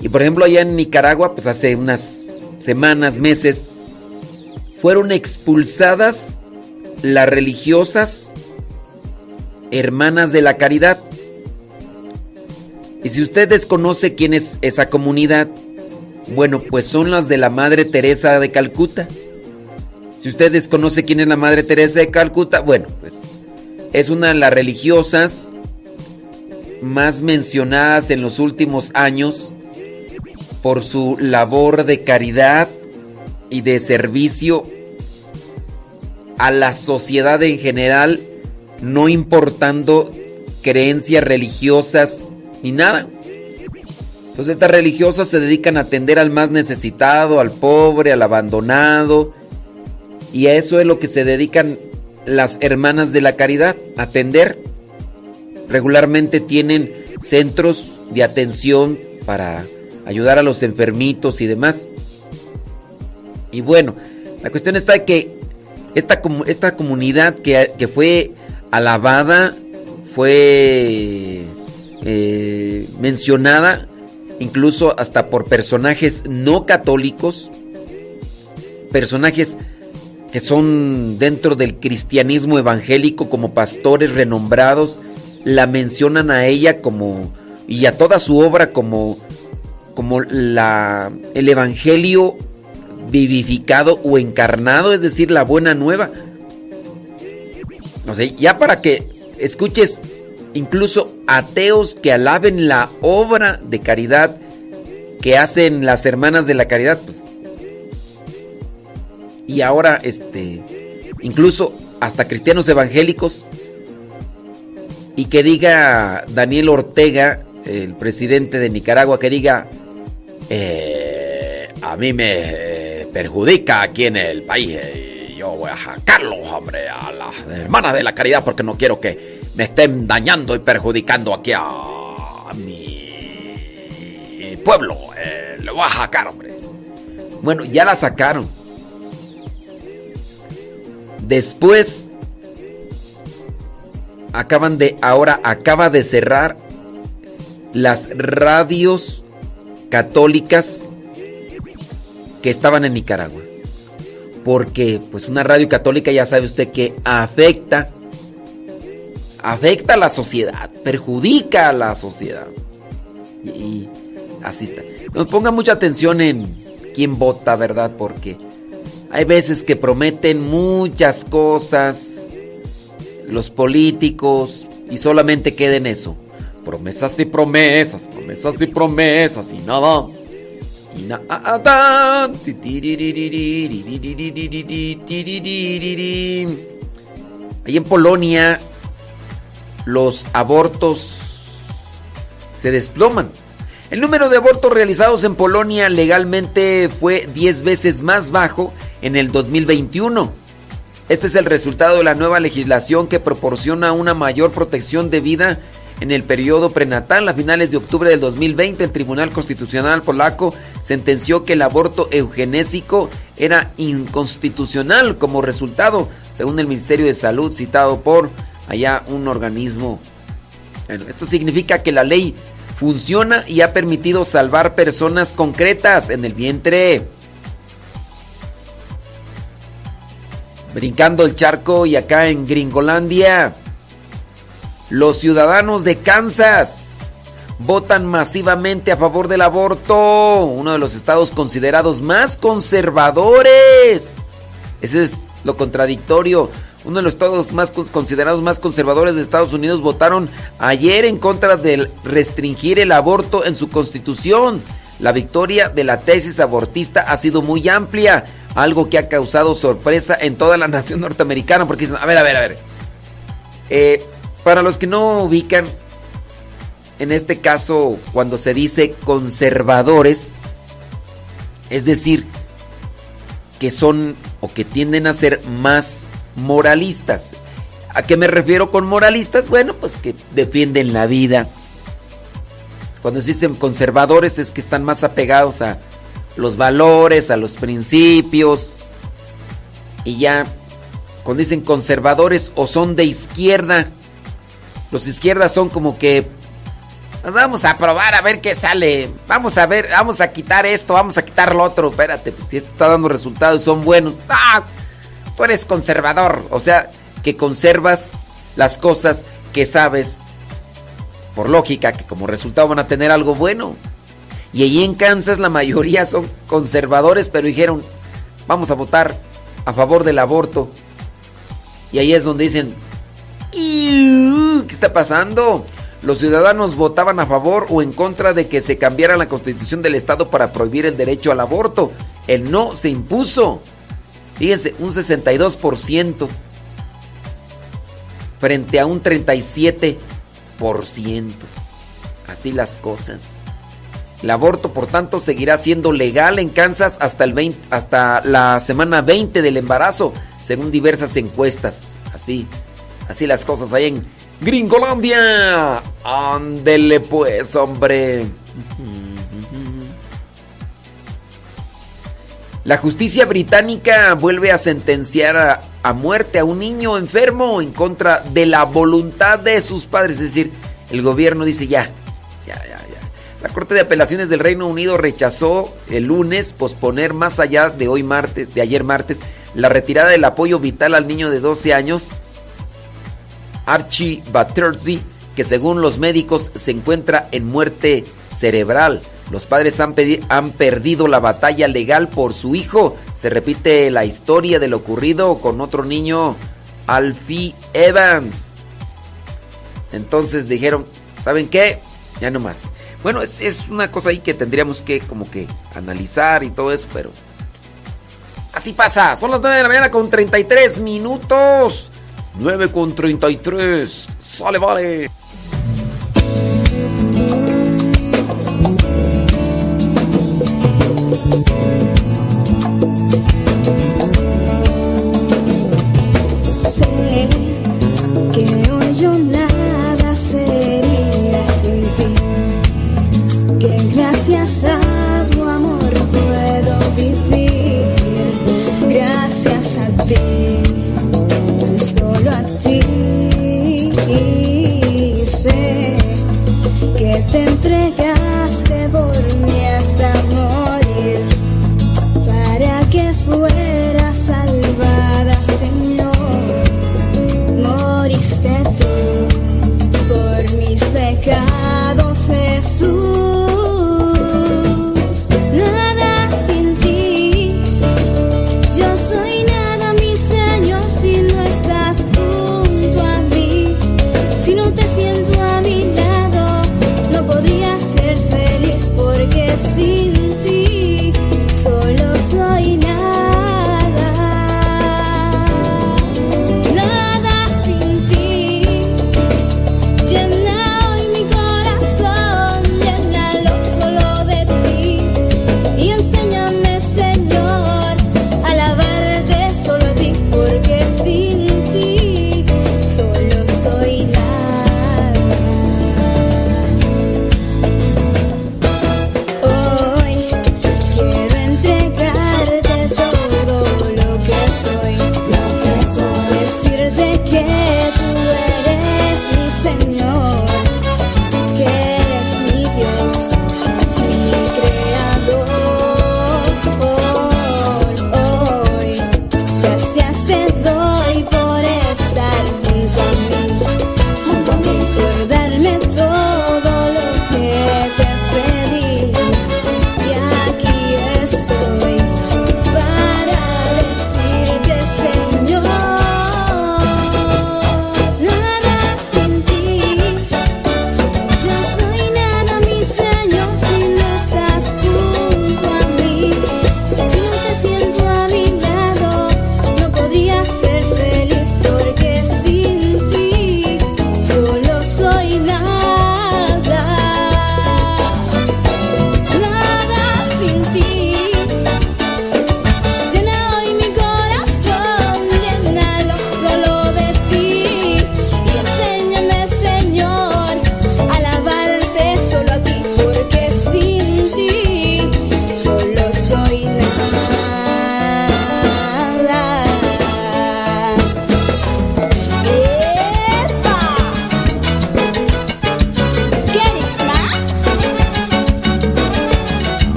Y por ejemplo allá en Nicaragua, pues hace unas semanas, meses, fueron expulsadas las religiosas hermanas de la caridad. Y si usted desconoce quién es esa comunidad, bueno, pues son las de la Madre Teresa de Calcuta. Si usted desconoce quién es la Madre Teresa de Calcuta, bueno, pues es una de las religiosas más mencionadas en los últimos años por su labor de caridad y de servicio a la sociedad en general, no importando creencias religiosas ni nada. Entonces estas religiosas se dedican a atender al más necesitado, al pobre, al abandonado. Y a eso es lo que se dedican las hermanas de la caridad, atender. Regularmente tienen centros de atención para ayudar a los enfermitos y demás. Y bueno, la cuestión está que esta, esta comunidad que, que fue alabada, fue eh, mencionada incluso hasta por personajes no católicos, personajes que son dentro del cristianismo evangélico como pastores renombrados, la mencionan a ella como y a toda su obra como como la el evangelio vivificado o encarnado, es decir, la buena nueva. No sé, ya para que escuches incluso ateos que alaben la obra de caridad que hacen las hermanas de la caridad, pues. Y ahora, este, incluso hasta cristianos evangélicos, y que diga Daniel Ortega, el presidente de Nicaragua, que diga, eh, a mí me perjudica aquí en el país, yo voy a sacarlo, hombre, a las hermanas de la caridad porque no quiero que me estén dañando y perjudicando aquí a, mi pueblo. Eh, lo voy a sacar, hombre. Bueno, ya la sacaron. Después acaban de ahora acaba de cerrar las radios católicas que estaban en Nicaragua. Porque pues una radio católica ya sabe usted que afecta afecta a la sociedad, perjudica a la sociedad. Y, así está. Nos ponga mucha atención en quién vota, ¿verdad? Porque hay veces que prometen muchas cosas los políticos y solamente queda en eso. Promesas y promesas, promesas y promesas y nada. Ahí en Polonia los abortos se desploman. El número de abortos realizados en Polonia legalmente fue 10 veces más bajo en el 2021. Este es el resultado de la nueva legislación que proporciona una mayor protección de vida en el periodo prenatal. A finales de octubre del 2020, el Tribunal Constitucional polaco sentenció que el aborto eugenésico era inconstitucional como resultado, según el Ministerio de Salud citado por allá un organismo. Bueno, esto significa que la ley funciona y ha permitido salvar personas concretas en el vientre. Brincando el charco y acá en Gringolandia, los ciudadanos de Kansas votan masivamente a favor del aborto, uno de los estados considerados más conservadores. Ese es lo contradictorio. Uno de los estados más considerados más conservadores de Estados Unidos votaron ayer en contra de restringir el aborto en su constitución. La victoria de la tesis abortista ha sido muy amplia, algo que ha causado sorpresa en toda la nación norteamericana, porque a ver, a ver, a ver. Eh, para los que no ubican, en este caso, cuando se dice conservadores, es decir, que son o que tienden a ser más moralistas. ¿A qué me refiero con moralistas? Bueno, pues que defienden la vida. Cuando se dicen conservadores es que están más apegados a los valores, a los principios. Y ya, cuando dicen conservadores o son de izquierda, los izquierdas son como que Nos vamos a probar a ver qué sale. Vamos a ver, vamos a quitar esto, vamos a quitar lo otro. Espérate, pues si esto está dando resultados son buenos. ¡Ah! Tú eres conservador. O sea, que conservas las cosas que sabes por lógica que como resultado van a tener algo bueno. Y allí en Kansas la mayoría son conservadores, pero dijeron, vamos a votar a favor del aborto. Y ahí es donde dicen, ¿qué está pasando? Los ciudadanos votaban a favor o en contra de que se cambiara la constitución del estado para prohibir el derecho al aborto. El no se impuso. Fíjense, un 62% frente a un 37%. Así las cosas. El aborto, por tanto, seguirá siendo legal en Kansas hasta, el 20 hasta la semana 20 del embarazo, según diversas encuestas. Así, así las cosas ahí en Gringolandia. Ándele pues, hombre. La justicia británica vuelve a sentenciar a, a, muerte a un niño enfermo en contra de la voluntad de sus padres. Es decir, el gobierno dice ya, ya, ya, ya. La Corte de Apelaciones del Reino Unido rechazó el lunes posponer más allá de hoy martes, de ayer martes, la retirada del apoyo vital al niño de 12 años, Archie Battersby, que según los médicos se encuentra en muerte cerebral. Los padres han, perdido la batalla legal por su hijo. Se repite la historia de lo ocurrido con otro niño, Alfie Evans. Entonces dijeron, ¿saben qué? Ya no más. Bueno, es, es, una cosa ahí que tendríamos que como que analizar y todo eso, pero... Así pasa. Son las 9 de la mañana con 33 minutos. 9 con 33. Sale, vale.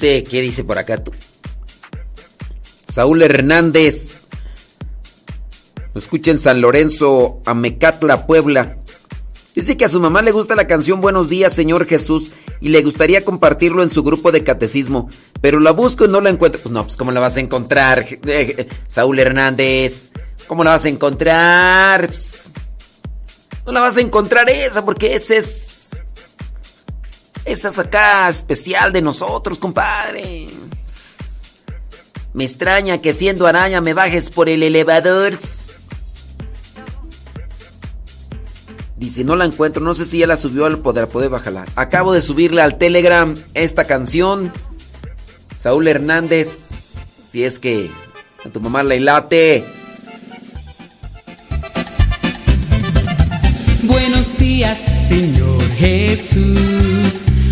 ¿Qué dice por acá tú? Saúl Hernández. Lo escucha en San Lorenzo, Amecatla, Puebla. Dice que a su mamá le gusta la canción Buenos días, Señor Jesús, y le gustaría compartirlo en su grupo de catecismo, pero la busco y no la encuentro. Pues no, pues ¿cómo la vas a encontrar, Saúl Hernández? ¿Cómo la vas a encontrar? Pues, no la vas a encontrar esa, porque esa es... Esa es acá especial de nosotros, compadre. Me extraña que siendo araña me bajes por el elevador. Dice, no la encuentro, no sé si ya la subió al poder poder bajarla. Acabo de subirle al Telegram esta canción. Saúl Hernández, si es que a tu mamá le late. Buenos días, Señor Jesús.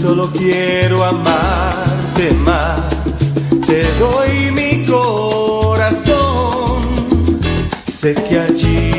Solo quiero amarte más, te doy mi corazón. Sé que allí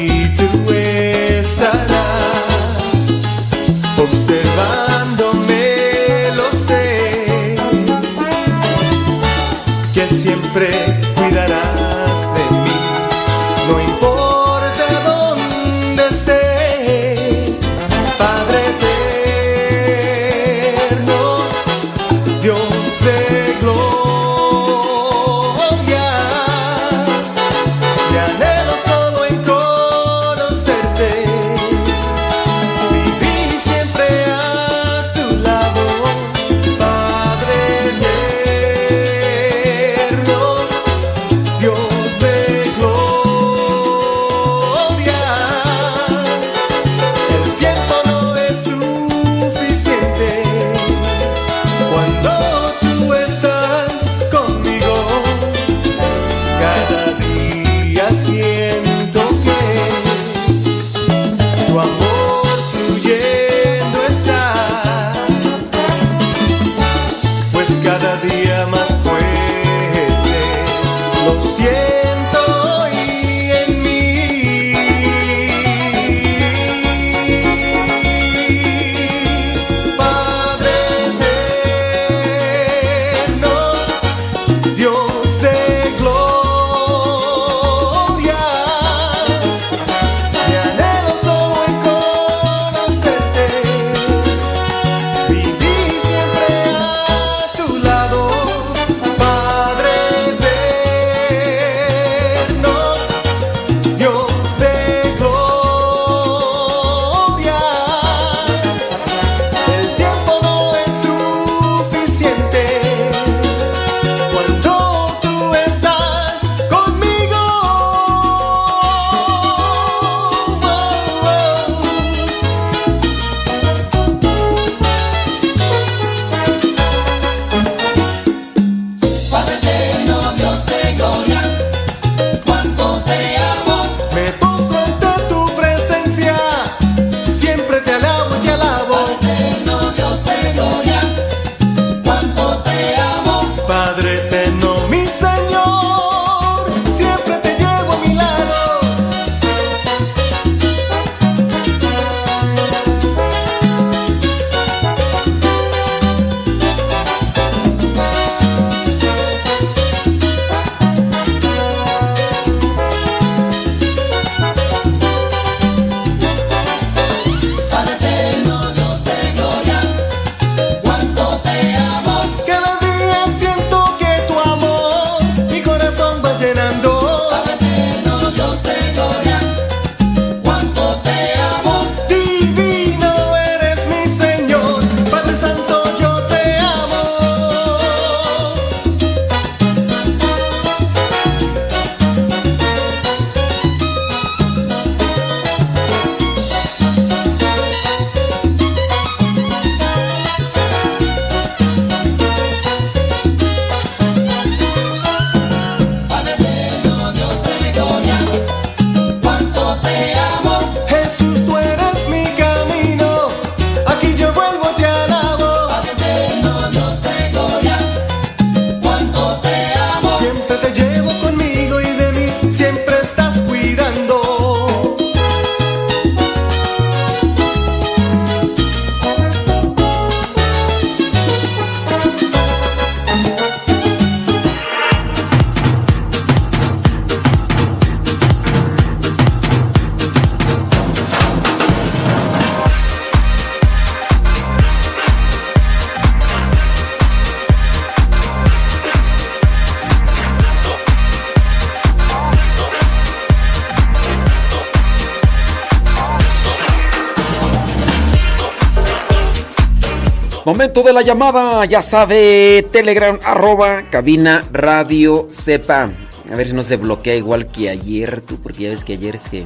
Momento de la llamada, ya sabe, Telegram, arroba, cabina, radio, sepa. A ver si no se bloquea igual que ayer, tú, porque ya ves que ayer es que...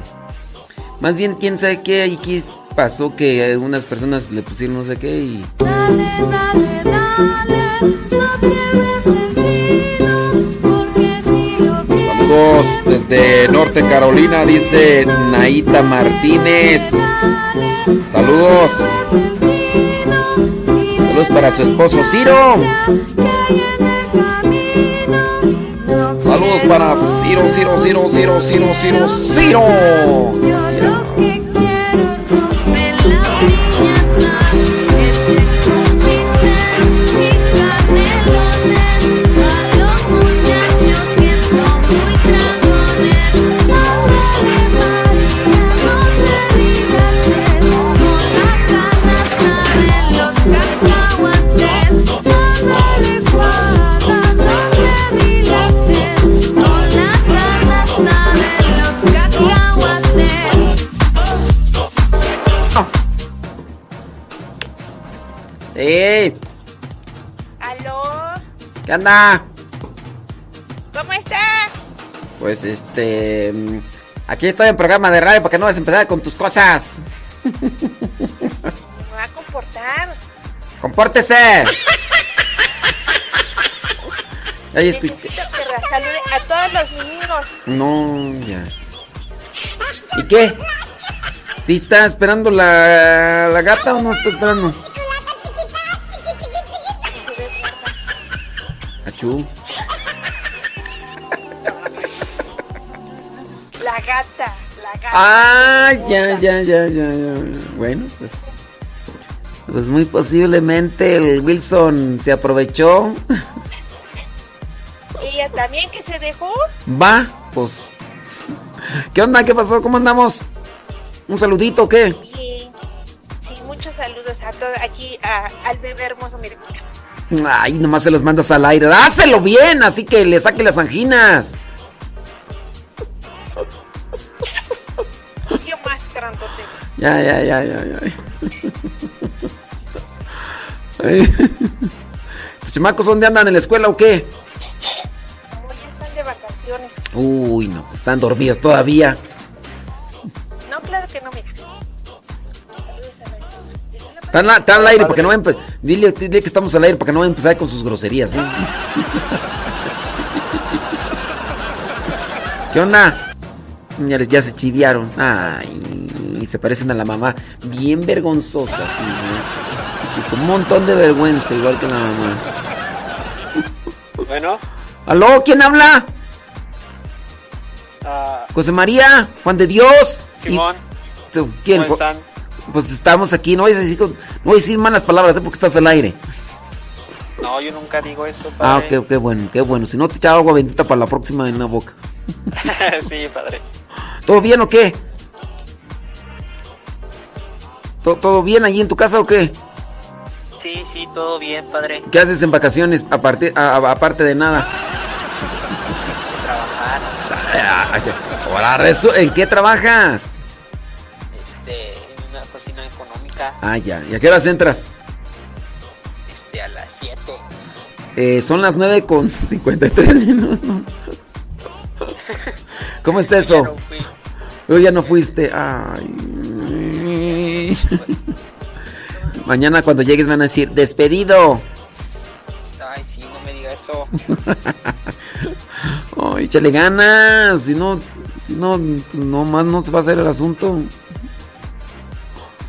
Más bien, quién sabe qué aquí pasó que algunas personas le pusieron no sé qué y... Saludos desde Norte Carolina, dice Naita Martínez. Saludos. Saludos para su esposo Ciro. Saludos para Ciro, Ciro, Ciro, Ciro, Ciro, Ciro, Ciro. ¡Ey! ¿Qué anda? ¿Cómo está? Pues este. Aquí estoy en programa de radio para que no vas a empezar con tus cosas. Me va a comportar. ¡Compórtese! Escu- Necesito que la salude a todos los niños. No, ya. ¿Y qué? ¿Sí está esperando la, la gata o no está esperando? La gata, la gata. Ah, ya, ya, ya, ya, ya. Bueno, pues. Pues muy posiblemente el Wilson se aprovechó. Ella también que se dejó. Va, pues. ¿Qué onda? ¿Qué pasó? ¿Cómo andamos? ¿Un saludito o qué? Sí, muchos saludos a todos aquí, a- al bebé hermoso. Mire, Ay, nomás se los mandas al aire. ¡Hácelo bien! Así que le saque las anginas. Ya, ya, ya, ya, ya. ¿Tus chamacos dónde andan? ¿En la escuela o qué? Ya están de vacaciones. Uy, no, están dormidos todavía. No, claro que no, mira. Están, la- están al aire porque no va a empe- dile, dile que estamos al aire para que no va a empezar con sus groserías, ¿eh? ¿Qué onda? Ya, ya se chiviaron. Ay, se parecen a la mamá. Bien vergonzosa, sí, ¿no? Sí, con un montón de vergüenza, igual que la mamá. Bueno, ¿Aló? ¿Quién habla? ah, José María, Juan de Dios. Simón, Y- ¿Tú, ¿Quién? ¿cómo están? Pues estamos aquí, no voy a decir, no voy a decir malas palabras, ¿eh? porque estás al aire. No, yo nunca digo eso, Ah, padre. qué, qué bueno, qué bueno. Si no te echaba agua bendita para la próxima en la boca. sí, padre. ¿Todo bien o qué? ¿Todo, todo bien allí en tu casa o qué? Sí, sí, todo bien, padre. ¿Qué haces en vacaciones aparte, a- a- aparte de nada? Trabajar Ahora, ¿en qué trabajas? Ah, ya. ¿Y a qué horas entras? este, a las 7. Eh, son las 9 con 53 minutos. ¿Cómo está eso? Yo ya no fuiste. Ay. Mañana cuando llegues van a decir, despedido. Ay, sí, no me diga eso. Ay, échale ganas. Si no, si no, pues no más no se va a hacer el asunto.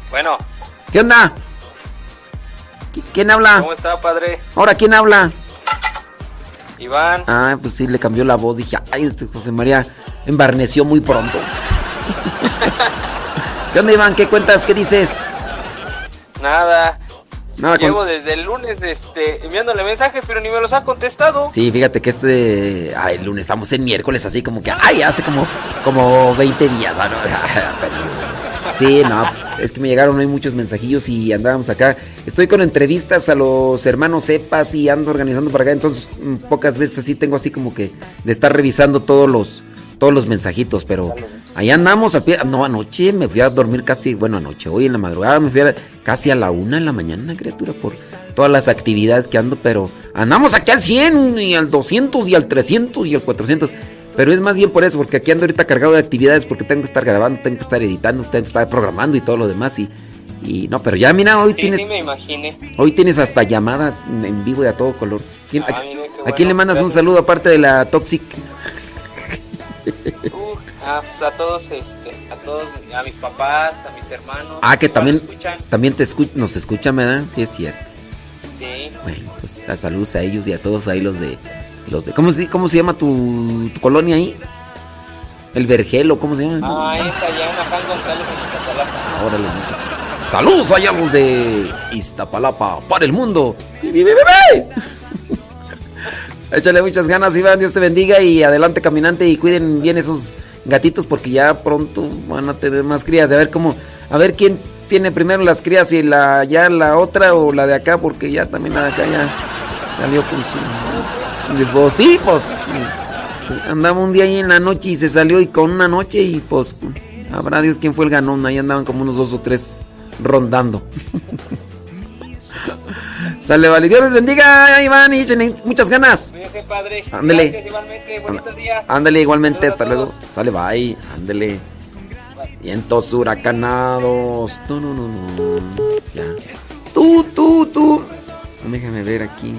Bueno, ¿Qué onda? ¿Qui- ¿Quién habla? ¿cómo está, padre? Ahora, ¿quién habla? Iván, Ah, pues sí, le cambió la voz. Dije, ay, este José María embarneció muy pronto. ¿Qué onda, Iván? ¿Qué cuentas? ¿Qué dices? nada. Nada, con- Llevo desde el lunes este, enviándole mensajes, pero ni me los ha contestado. Sí, fíjate que este. Ay, el lunes estamos en miércoles, así como que. Ay, hace como, como 20 días. ¿no? Sí, no, es que me llegaron hoy muchos mensajillos y andábamos acá. Estoy con entrevistas a los hermanos Cepas y ando organizando para acá, entonces mm, pocas veces así tengo así como que de estar revisando todos los todos los mensajitos, pero Ahí andamos a pie. No, anoche me fui a dormir casi, bueno, anoche, hoy en la madrugada me fui a, casi a la una en la mañana, criatura, por todas las actividades que ando, pero andamos aquí al 100 y al 200 y al 300 y al 400. Pero es más bien por eso, porque aquí ando ahorita cargado de actividades, porque tengo que estar grabando, tengo que estar editando, tengo que estar programando y todo lo demás. Y, y no, pero ya mira, hoy Sí, tienes... sí, me imaginé. Hoy tienes hasta llamada en vivo y a todo color. ¿Quién- Ah, a, bueno, quién le mandas un saludo aparte de la Toxic? Ah, pues a todos, este, a todos, a mis papás, a mis hermanos. Ah, que también, también te escu- nos escuchan, ¿verdad? Sí, es cierto. Sí. Bueno, pues a- saludos a ellos y a todos ahí los de... los de ¿Cómo se, cómo se llama tu, tu colonia ahí? El Vergelo, ¿cómo se llama? Ah, es allá en Afán González en Iztapalapa. Órale, pues. Saludos allá a los de Iztapalapa para el mundo. Échale muchas ganas, Iván. Dios te bendiga y adelante, caminante. Y cuiden bien esos gatitos porque ya pronto van a tener más crías. A ver cómo, a ver quién tiene primero las crías y la ya la otra o la de acá, porque ya también la de acá ya salió con su. Pues, sí, pues. Andaba un día ahí en la noche y se salió y con una noche y pues habrá Dios quién fue el ganón. Ahí andaban como unos dos o tres rondando. Sale, vale. Dios les bendiga, Iván, y muchas ganas. Padre. Ándele. Gracias, igualmente. Hasta luego. Sale, bye. Ándale. Vientos huracanados. No, no, no, no. Ya. Tú, tú, tú. Déjame ver aquí.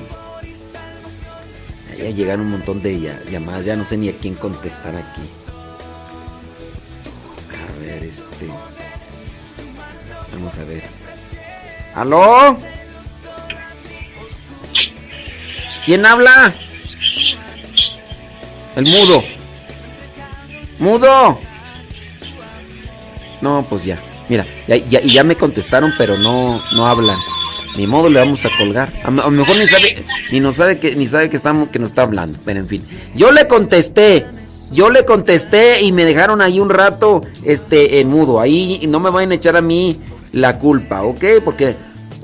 Ya llegaron un montón de llamadas. Ya no sé ni a quién contestar aquí. A ver, este. Vamos a ver. ¿Aló? ¿Quién habla? El mudo. ¡Mudo! No, pues ya. Mira, ya, ya, ya me contestaron, pero no, no hablan. Ni modo le vamos a colgar. A, lo mejor ni sabe, ni nos sabe que, ni sabe que estamos, que nos está hablando. Pero en fin. Yo le contesté. Yo le contesté y me dejaron ahí un rato, este, en mudo. Ahí no me vayan a echar a mí la culpa, ¿ok? Porque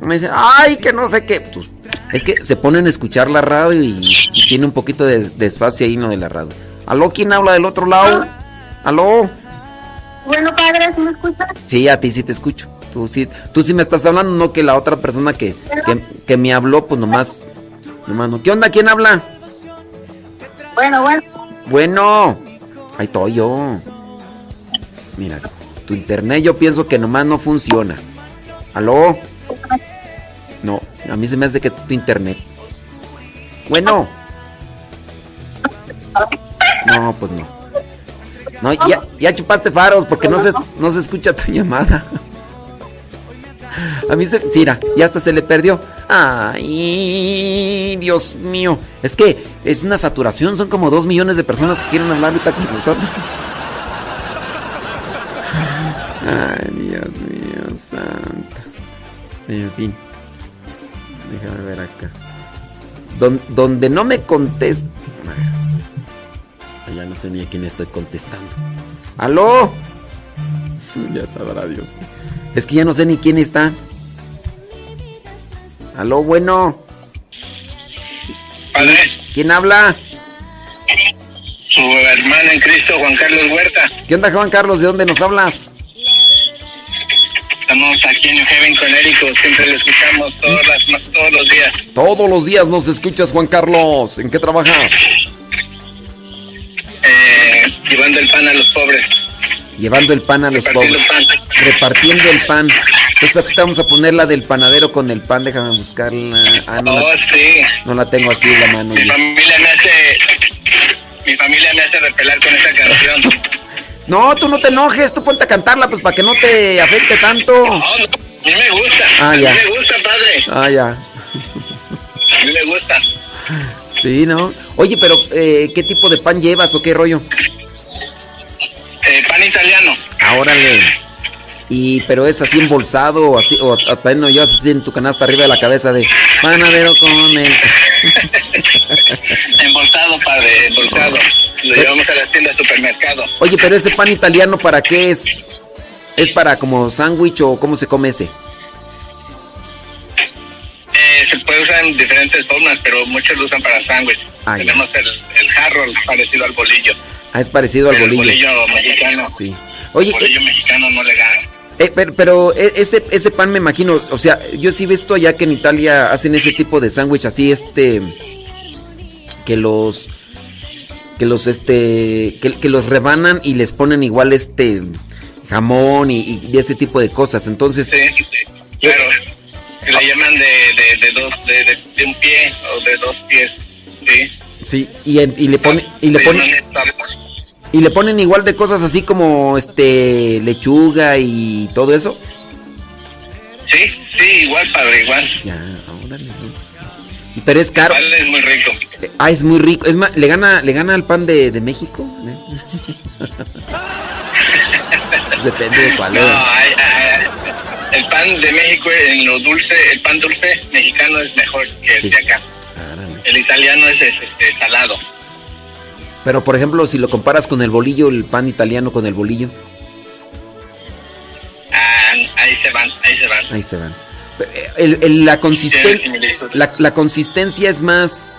me dicen, ay, que no sé qué. Pues, es que se ponen a escuchar la radio y, y tiene un poquito de desfase ahí, no de la radio. ¿Aló? ¿Quién habla del otro lado? ¿Aló? Bueno, padre, ¿sí me escuchas? Sí, a ti sí te escucho. Tú sí, tú sí me estás hablando, no que la otra persona que, que, que me habló, pues nomás, nomás no. ¿Qué onda? ¿Quién habla? Bueno, bueno. Bueno, ahí estoy yo. Mira, tu internet yo pienso que nomás no funciona. ¿Aló? No, a mí se me hace que tu internet. Bueno. No, pues no. No, ya, ya chupaste faros porque no se, no se escucha tu llamada. A mí se... Mira, ya hasta se le perdió. Ay, Dios mío. Es que es una saturación. Son como dos millones de personas que quieren hablar ahorita con nosotros. Ay, Dios mío, santo. En fin. Déjame ver acá. Don- donde no me contesta. Ya no sé ni a quién estoy contestando. ¡Aló! Ya sabrá Dios. Es que ya no sé ni quién está. ¡Aló, bueno! Padre, ¿Quién habla? su hermano en Cristo, Juan Carlos Huerta. ¿Qué onda, Juan Carlos? ¿De dónde nos hablas? Estamos aquí en New Haven, Connecticut. Siempre lo escuchamos todas las- todos los días. Todos los días nos escuchas, Juan Carlos. ¿En qué trabajas? Eh, llevando el pan a los pobres. Llevando el pan a los pobres. Repartiendo el pan. Entonces aquí vamos a poner la del panadero con el pan. Déjame buscarla. Ah, no, Oh, la, sí. no la tengo aquí en la mano. Mi familia me hace... Mi familia me hace repelar con esa canción. No, tú no te enojes. Tú ponte a cantarla pues para que no te afecte tanto. No, no, a mí me gusta. Ah, a mí ya. me gusta, padre. Ah, ya. A mí me gusta. Sí, ¿no? Oye, pero eh, ¿qué tipo de pan llevas o qué rollo? Eh, pan italiano. Ah, órale. Y, pero es así embolsado o así, o o también lo llevas así en tu canasta arriba de la cabeza de panadero con el... Embolsado, padre, embolsado. Lo llevamos a las tiendas supermercado. Oye, pero ese pan italiano, ¿para qué es? ¿Es para como sándwich o cómo se come ese? Eh, se puede usar en diferentes formas, pero muchos lo usan para sándwich. Ah. Tenemos el, el jarro parecido al bolillo. Ah, es parecido al Pero el bolillo. bolillo mexicano. Sí. Oye, el bolillo mexicano no le gana. Eh, pero, pero, eh, ese, ese pan me imagino, o sea, yo sí he visto allá que en Italia hacen ese tipo de sándwich así, este, que los, que los, este, que, que los rebanan y les ponen igual este jamón y, y ese tipo de cosas. Entonces, Sí, claro. Que le llaman de, de, de dos, de, de un pie o de dos pies. Sí. Sí, y, le ponen, y le ponen, y le ponen igual de cosas así como, este, lechuga y todo eso. Sí, sí, igual, padre, igual. Ya, órale, no, pues sí. Pero es caro. Igual es muy rico. Ah, es muy rico. Es más, le gana, le gana al pan de, de México. ¿eh? Depende de cuál. No, ¿eh? hay- hay- el pan de México en lo dulce, el pan dulce mexicano es mejor que el de acá. El italiano es, es, este, salado. Pero por ejemplo, si lo comparas con el bolillo, el pan italiano con el bolillo, Ah, ahí se van, ahí se van. ahí se van. Eh, el- el- la, consisten- la, la consistencia es más.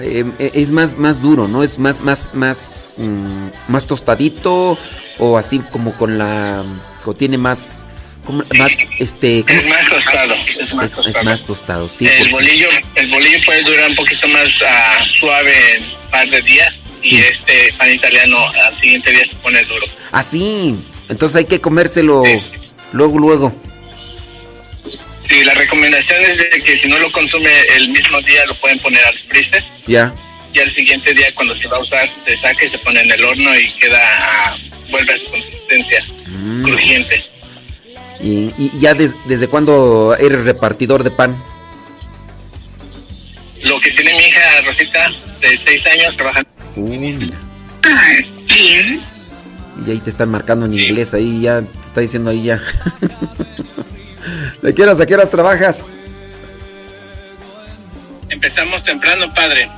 eh, es más, más duro, ¿no? Es más, más, más, mm, más tostadito o así como con la, o tiene más, más, este, ¿cómo? Es más tostado, es más es, tostado. es más tostado, sí. el porque- bolillo, el bolillo puede durar un poquito más ah, suave en un par de días y este pan italiano al siguiente día se pone duro. Así, entonces hay que comérselo luego, luego. Sí, la recomendación es de que si no lo consume el mismo día lo pueden poner al freezer Ya. y al siguiente día cuando se va a usar se saca y se pone en el horno y queda ah, vuelve a su consistencia Mm. crujiente. ¿Y, y ya des- desde cuándo eres repartidor de pan? Lo que tiene mi hija Rosita de seis años trabajando. Uy. Y ahí te están marcando en inglés, ahí ya te está diciendo ahí ya. ¿De qué horas a qué horas trabajas? Empezamos temprano, padre.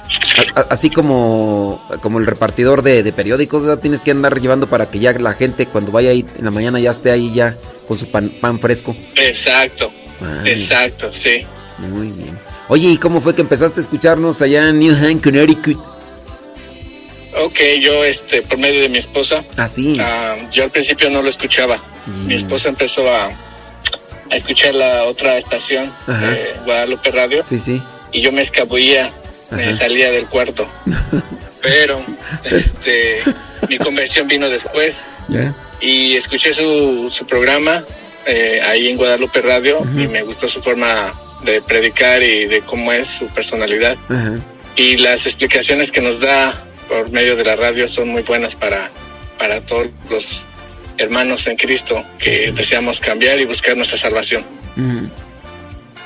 Así como, como el repartidor de, de periódicos, ¿verdad? tienes que andar llevando para que ya la gente cuando vaya ahí en la mañana ya esté ahí ya con su pan, pan fresco. Exacto, Ay. exacto, sí. Muy bien. Oye, ¿y cómo fue que empezaste a escucharnos allá en New Haven, Connecticut? Ok, yo este por medio de mi esposa. Ah, sí. ah, yo al principio no lo escuchaba. Mi esposa empezó a, a escuchar la otra estación, eh, Guadalupe Radio, Sí, sí. y yo me escabullía, me salía del cuarto. Pero este mi conversión vino después Ya. Y escuché su, su programa eh, ahí en Guadalupe Radio y me gustó su forma de predicar y de cómo es su personalidad. Y las explicaciones que nos da por medio de la radio son muy buenas para, para todos los hermanos en Cristo que deseamos cambiar y buscar nuestra salvación.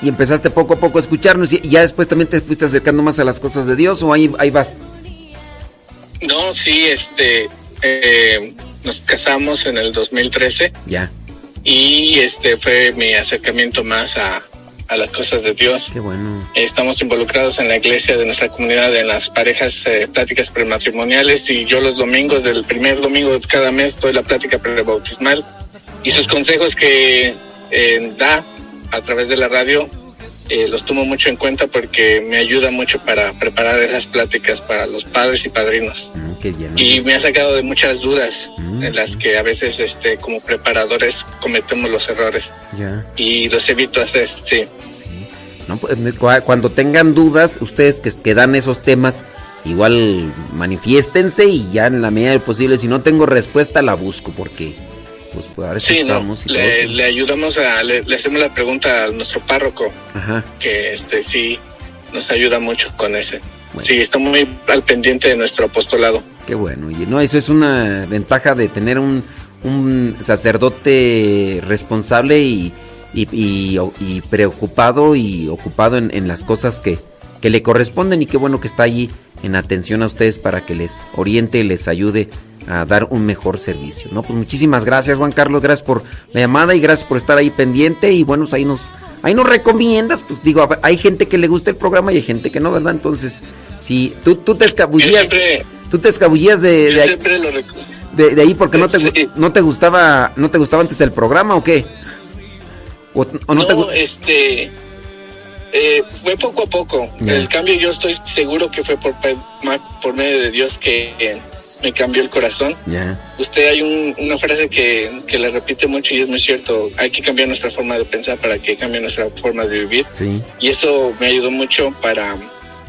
Y empezaste poco a poco a escucharnos y y ya después también te fuiste acercando más a las cosas de Dios o ahí, ahí vas. No, sí, este, eh, nos casamos en el 2013 Ya. y este fue mi acercamiento más a, a las cosas de Dios. Qué bueno. Estamos involucrados en la iglesia de nuestra comunidad en las parejas eh, pláticas prematrimoniales y yo los domingos del primer domingo de cada mes doy la plática prebautismal y sus consejos que eh, da a través de la radio eh, los tomo mucho en cuenta porque me ayuda mucho para preparar esas pláticas para los padres y padrinos. Mm, qué bien. y me ha sacado de muchas dudas en las que a veces este como preparadores cometemos los errores. Ya. y los evito hacer sí. No, pues, cuando tengan dudas, ustedes que, que dan esos temas, igual manifiéstense y ya en la medida del posible, si no tengo respuesta, la busco porque, pues, pues sí Sí, no, estamos y le, ayudamos a, le, le hacemos la pregunta a nuestro párroco, Ajá. que este sí nos ayuda mucho con ese. Sí, está muy al pendiente de nuestro apostolado. Qué bueno. Y no, eso es una ventaja de tener un, un sacerdote responsable y, y, y- y preocupado y ocupado en, en las cosas que, que le corresponden. Y qué bueno que está allí en atención a ustedes para que les oriente y les ayude a dar un mejor servicio. No, pues muchísimas gracias, Juan Carlos. Gracias por la llamada y gracias por estar ahí pendiente. Y bueno, pues ahí nos, ahí nos recomiendas. Pues digo, hay gente que le gusta el programa y hay gente que no, ¿verdad? Entonces, si tú, tú te escabullías. Siempre- Tú te escabullías de, de, ahí, de- de ahí porque no te, gu- no te gustaba no te gustaba antes el programa o qué? ¿O, o no, te este eh, fue poco a poco. Ya. El cambio yo estoy seguro que fue por, por medio de Dios que, me cambió el corazón. Ya. Usted hay un- una frase que, que le repite mucho y es muy cierto, hay que cambiar nuestra forma de pensar para que cambie nuestra forma de vivir. Sí, Y eso me ayudó mucho para,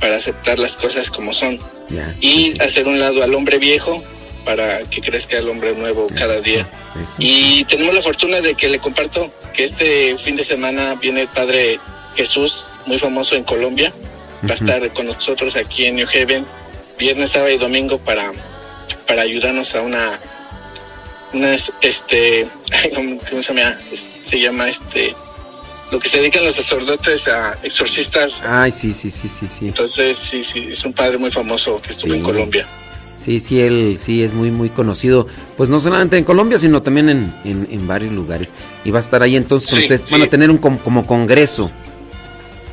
para aceptar las cosas como son ya. y hacer un lado al hombre viejo para que crezca el hombre nuevo cada día. Eso. Y tenemos la fortuna de que le comparto que este fin de semana viene el Padre Jesús, muy famoso en Colombia. Va a estar con nosotros aquí en New Haven, viernes, sábado y domingo para, para ayudarnos a una, una este, ¿cómo se llama? Se llama este, lo que se dedican los sacerdotes a exorcistas. Ay, sí, sí, sí, sí, sí. Entonces, sí, sí, es un padre muy famoso que estuvo Sí. en Colombia. Sí, sí, él sí es muy, muy conocido. Pues no solamente en Colombia, sino también en, en, en varios lugares. Y va a estar ahí entonces. Sí, ustedes sí. van a tener un com- como congreso.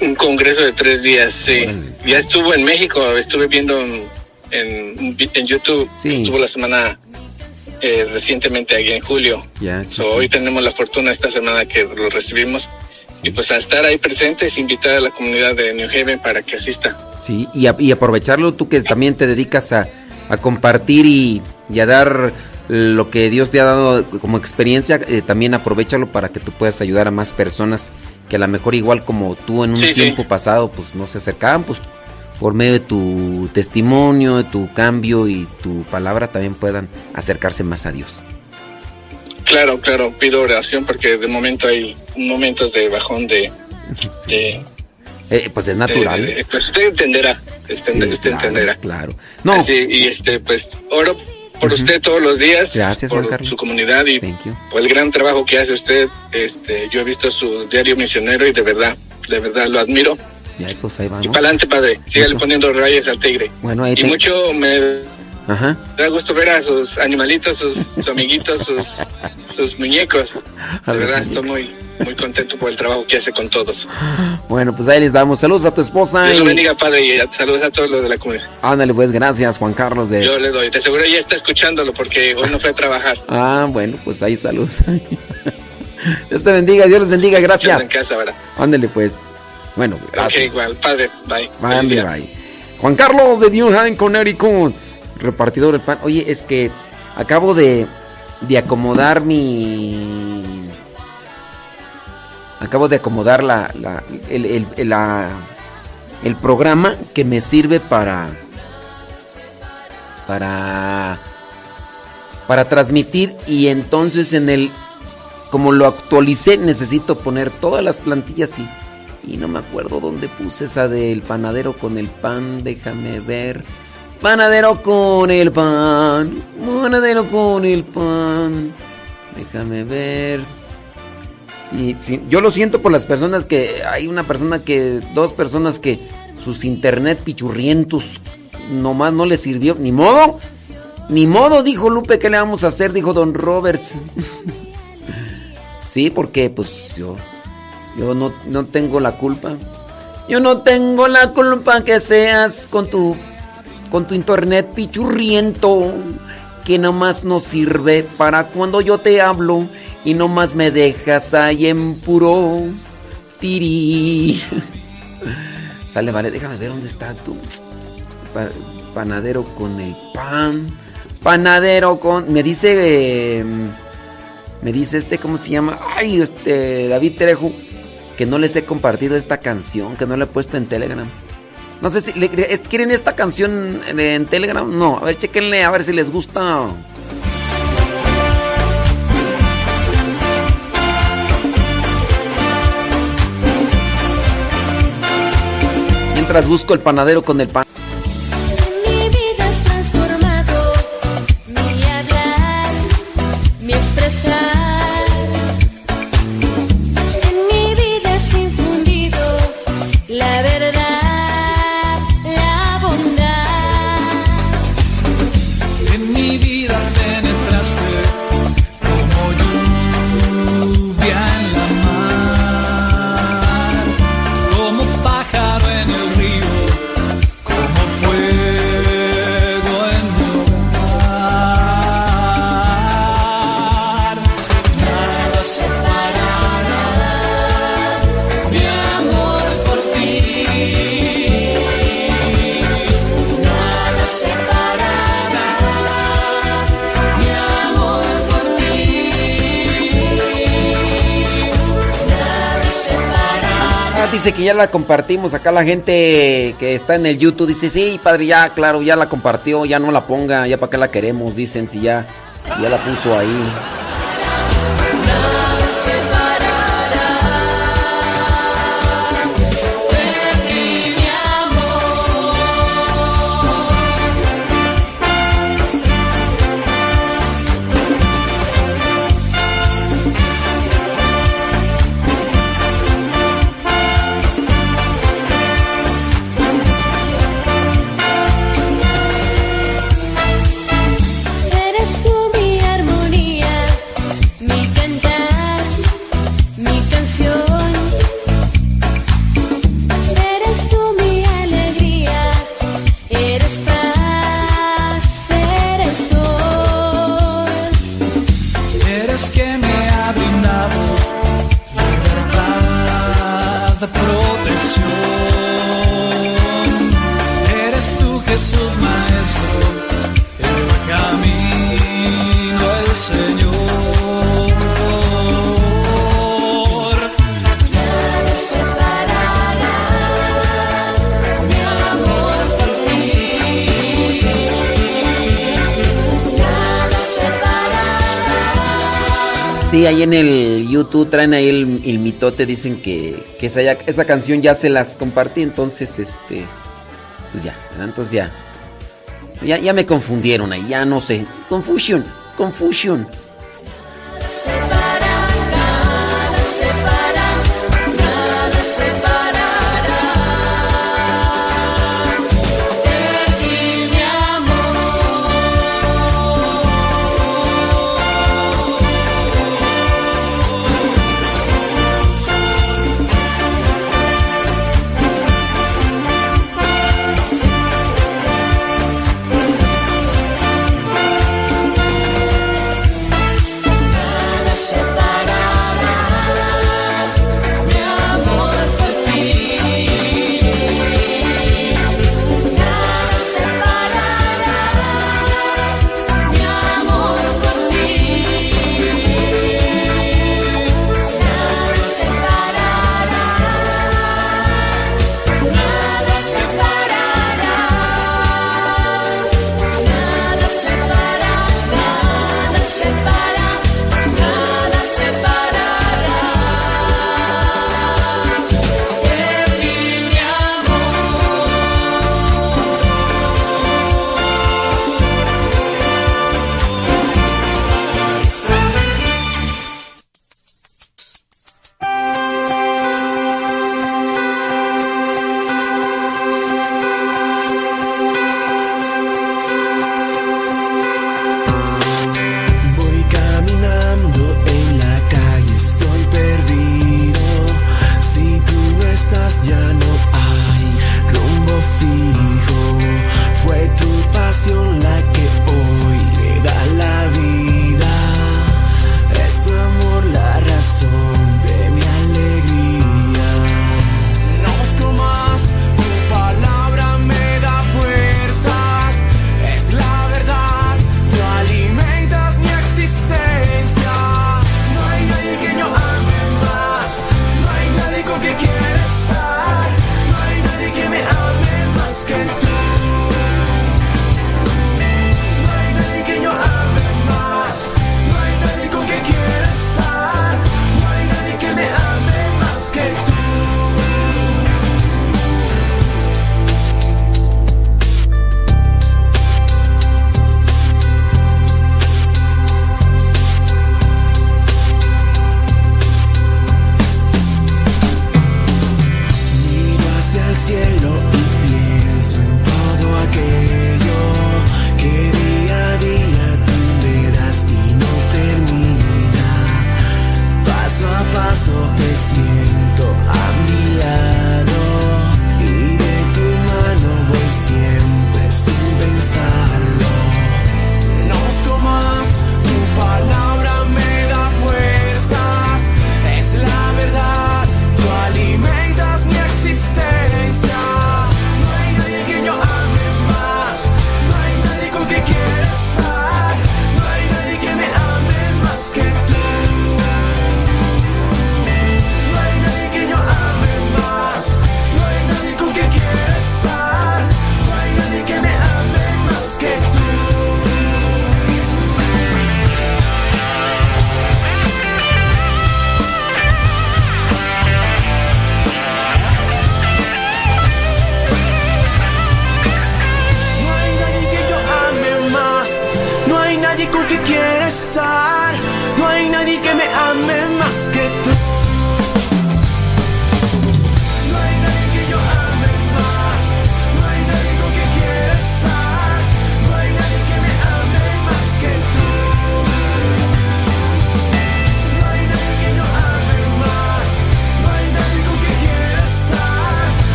Un congreso de tres días, sí. Ya estuvo en México, estuve viendo en, en, en YouTube, estuvo la semana eh, recientemente aquí en julio. Ya, sí, So, sí. Hoy tenemos la fortuna esta semana que lo recibimos. Y pues a estar ahí presentes, invitar a la comunidad de New Haven para que asista. Sí, y, a- y aprovecharlo tú que también te dedicas a, a compartir y, y a dar lo que Dios te ha dado como experiencia, eh, también aprovechalo para que tú puedas ayudar a más personas que a lo mejor igual como tú en un sí. tiempo pasado pues no se acercaban, pues por medio de tu testimonio, de tu cambio y tu palabra también puedan acercarse más a Dios. Claro, claro, pido oración porque de momento hay momentos de bajón de... de- Eh, pues es natural. de- de- pues usted entenderá, usted, Sí, usted claro, entenderá. Claro. No. Y este, pues oro por usted todos los días, Gracias, por su comunidad y por el gran trabajo que hace usted. Este, yo he visto su diario misionero y de verdad, de verdad lo admiro. Ya, pues ahí Y para adelante, padre, sígale poniendo rayas al tigre. Bueno, ahí Y te- mucho me Ajá. da gusto ver a sus animalitos, sus, sus amiguitos, sus, sus muñecos. De verdad, estoy muy, muy contento por el trabajo que hace con todos. Bueno, pues ahí les damos saludos a tu esposa Dios lo bendiga, padre, y saludos a todos los de la comunidad. ándale pues gracias Juan Carlos de Yo le doy. De seguro ya está escuchándolo porque hoy no fue a trabajar. Ah, bueno, pues ahí saludos. Dios te bendiga, Dios les bendiga, gracias. En casa ahora. Ándale pues. Bueno, Ok, gracias. igual. Padre, bye. Bye. Juan Carlos de New Haven, Connecticut, repartidor del pan. Oye, es que acabo de, de acomodar mi... Acabo de acomodar la, la- el, el- el- la- el programa que me sirve para... Para... Para transmitir y entonces en el... Como lo actualicé, necesito poner todas las plantillas y... Y no me acuerdo dónde puse esa del panadero con el pan, déjame ver. Panadero con el pan, panadero con el pan. Déjame ver. Y yo lo siento por las personas que hay una persona que dos personas que sus internet pichurrientos nomás no les sirvió, ni modo. Ni modo, dijo Lupe, ¿qué le vamos a hacer? Dijo Don Roberts. sí, porque pues yo yo no, no tengo la culpa. Yo no tengo la culpa que seas con tu con tu internet pichurriento que nomás no sirve para cuando yo te hablo y nomás me dejas ahí en puro tiri. Sale, vale, déjame ver dónde está tu pa- panadero con el pan. Panadero con me dice eh, me dice este cómo se llama? Ay, este David Trejo que no les he compartido esta canción, que no la he puesto en Telegram. No sé si le- quieren esta canción en, en Telegram. No, a ver, chequenle a ver si les gusta. Mientras busco el panadero con el pan. dice que ya la compartimos. Acá la gente que está en el YouTube dice, sí, padre, ya, claro, ya la compartió, ya no la ponga, ya para qué la queremos, dicen, si ya, ya la puso ahí. ahí en el YouTube, traen ahí el, mitote, dicen que, que esa, esa canción ya se las compartí, entonces este. Pues ya, entonces ya. Ya, ya me confundieron ahí, ya no sé. Confusion, confusion.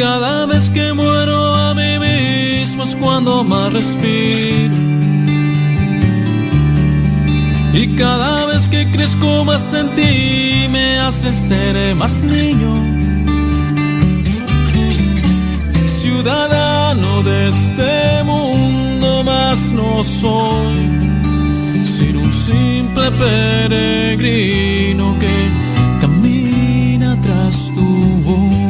Cada vez que muero a mí mismo es cuando más respiro. Y cada vez que crezco más en ti me hace ser más niño. Ciudadano de este mundo más no soy, sino un simple peregrino que camina tras tu voz.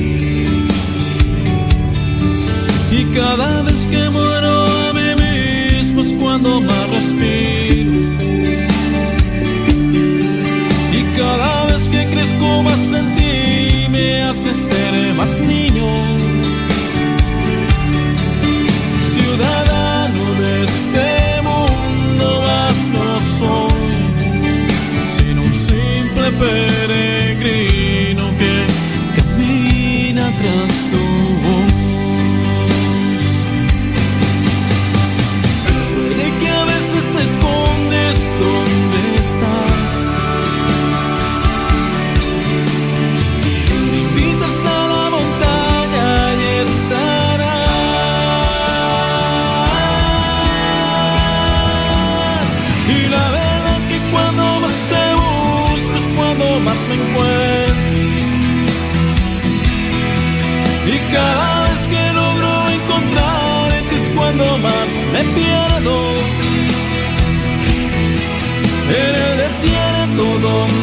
Cada vez que muero a mí mismo es cuando más respiro. Y cada vez que crezco más en ti me hace ser más niño. Ciudadano de este mundo más no soy, sino un simple peregrino en el desierto donde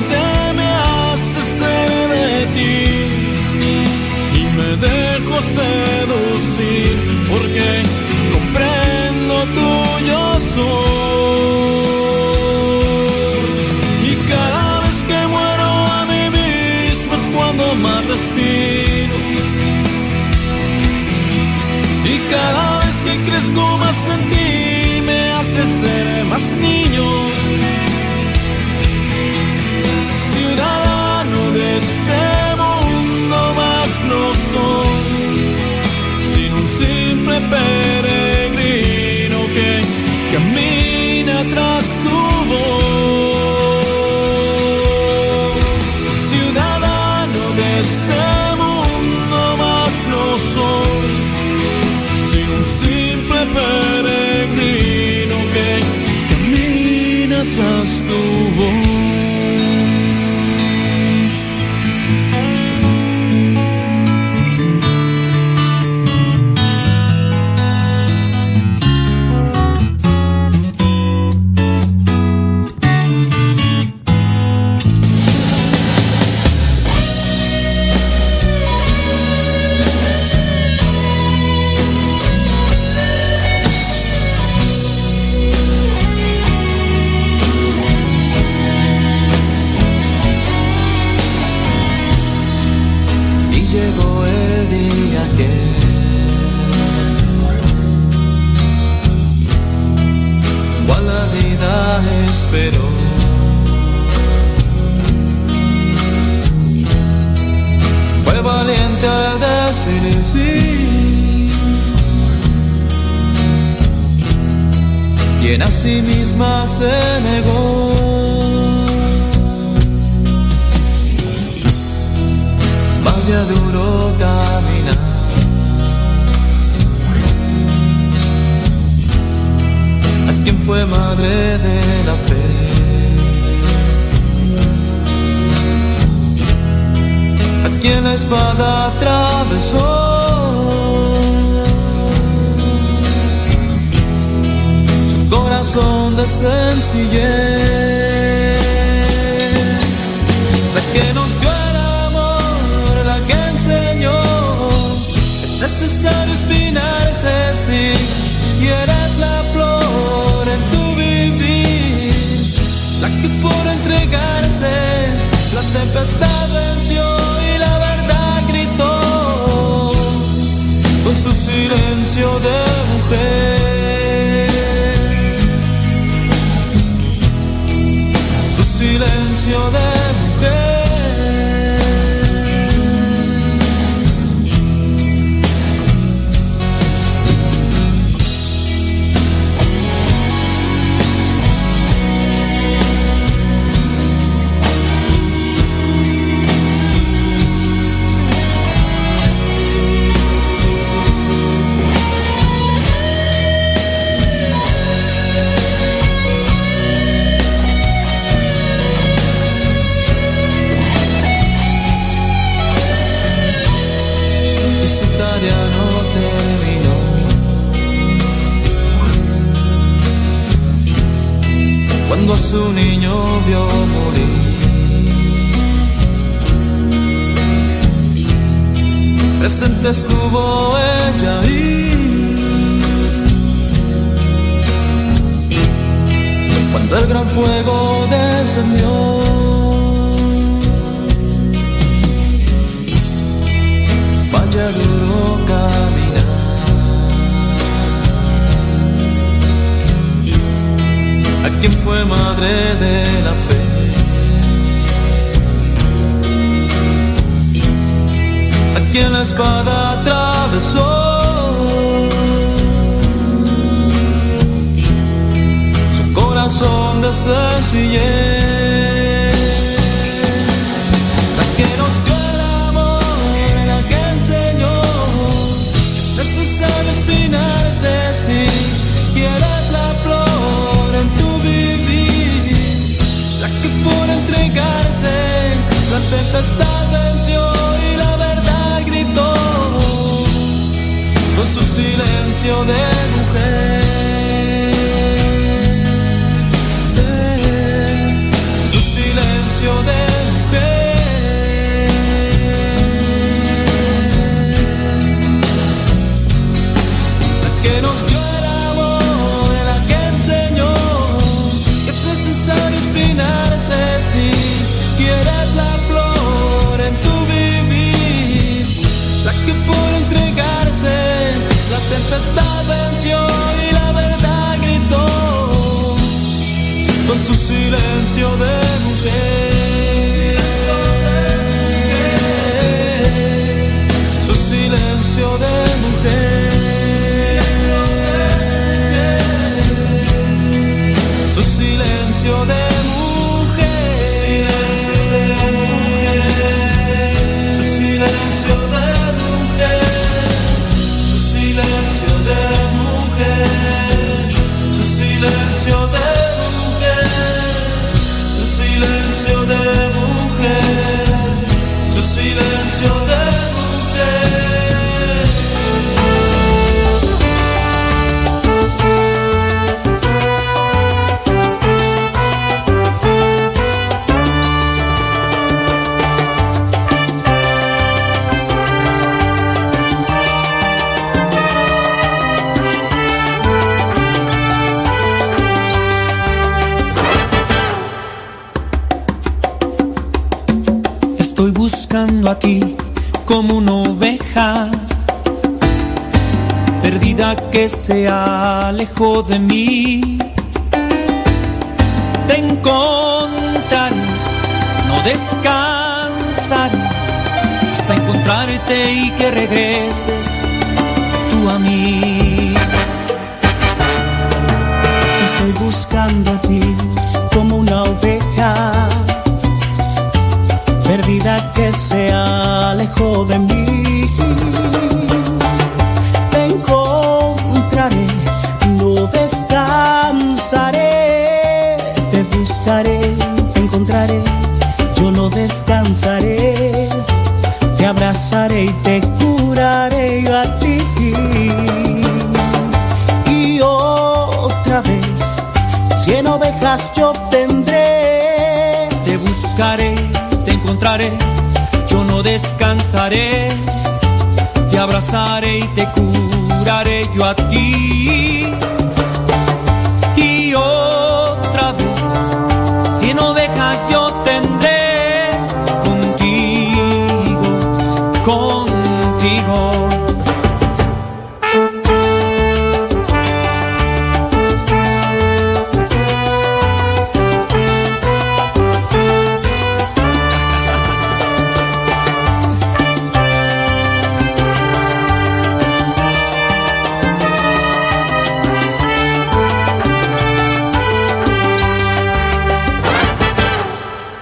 peregrino que camina tras tu voz. Ciudadano de este mundo más no soy, sino un simple peregrino. for the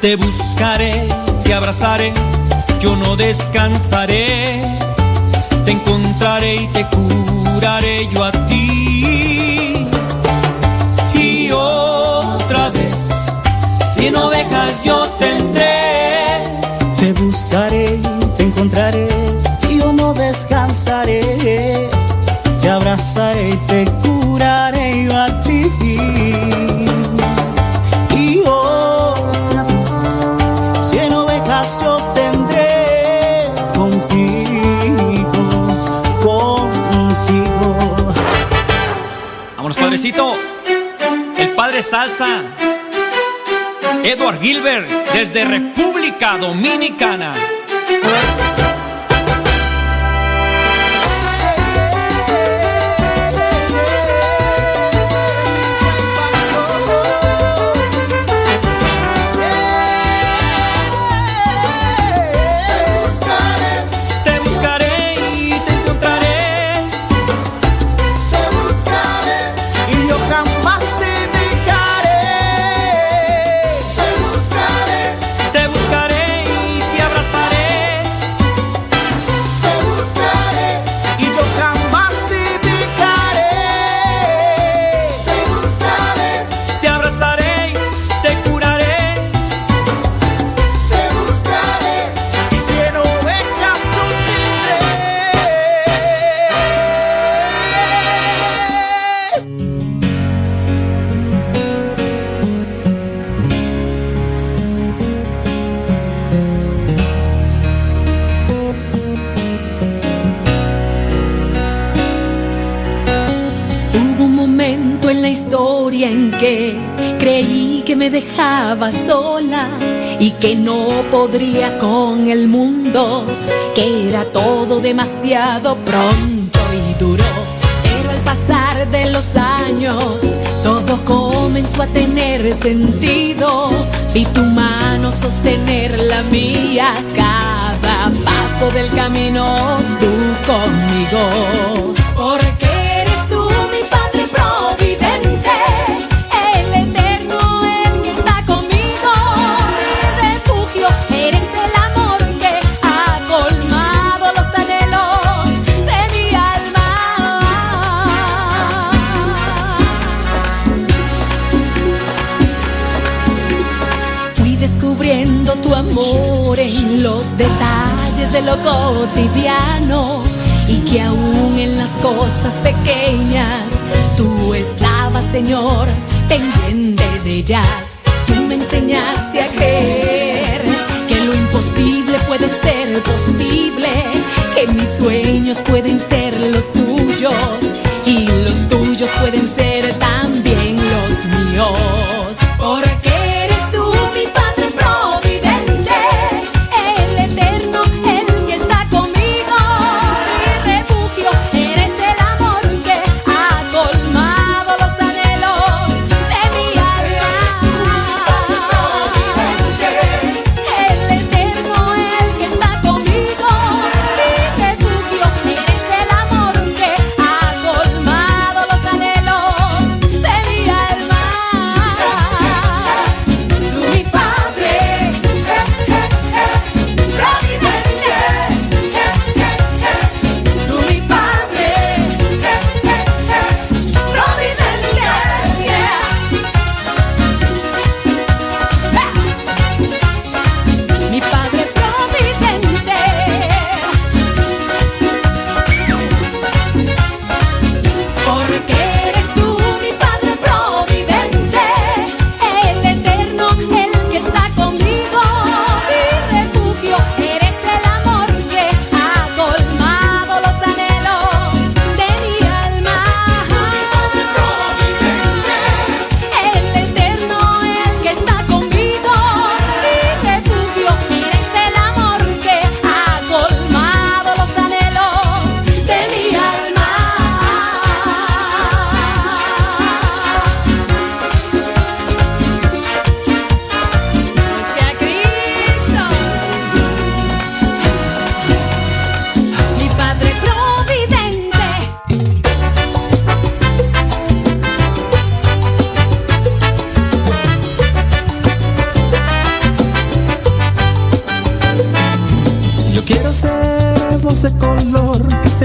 Te buscaré, te abrazaré, yo no descansaré. Te encontraré y te curaré yo a ti. Y otra vez, cien ovejas yo tendré. Te buscaré, te encontraré, yo no descansaré. Te abrazaré y te curaré salsa. Edward Gilbert desde República Dominicana. me dejaba sola y que no podría con el mundo, que era todo demasiado pronto y duro. Pero al pasar de los años, todo comenzó a tener sentido. Vi tu mano sostener la mía cada paso del camino, tú conmigo. De lo cotidiano y que aún en las cosas pequeñas tú estabas, Señor, pendiente de ellas. Tú me enseñaste a creer que lo imposible puede ser posible, que mis sueños pueden ser los tuyos y los tuyos pueden ser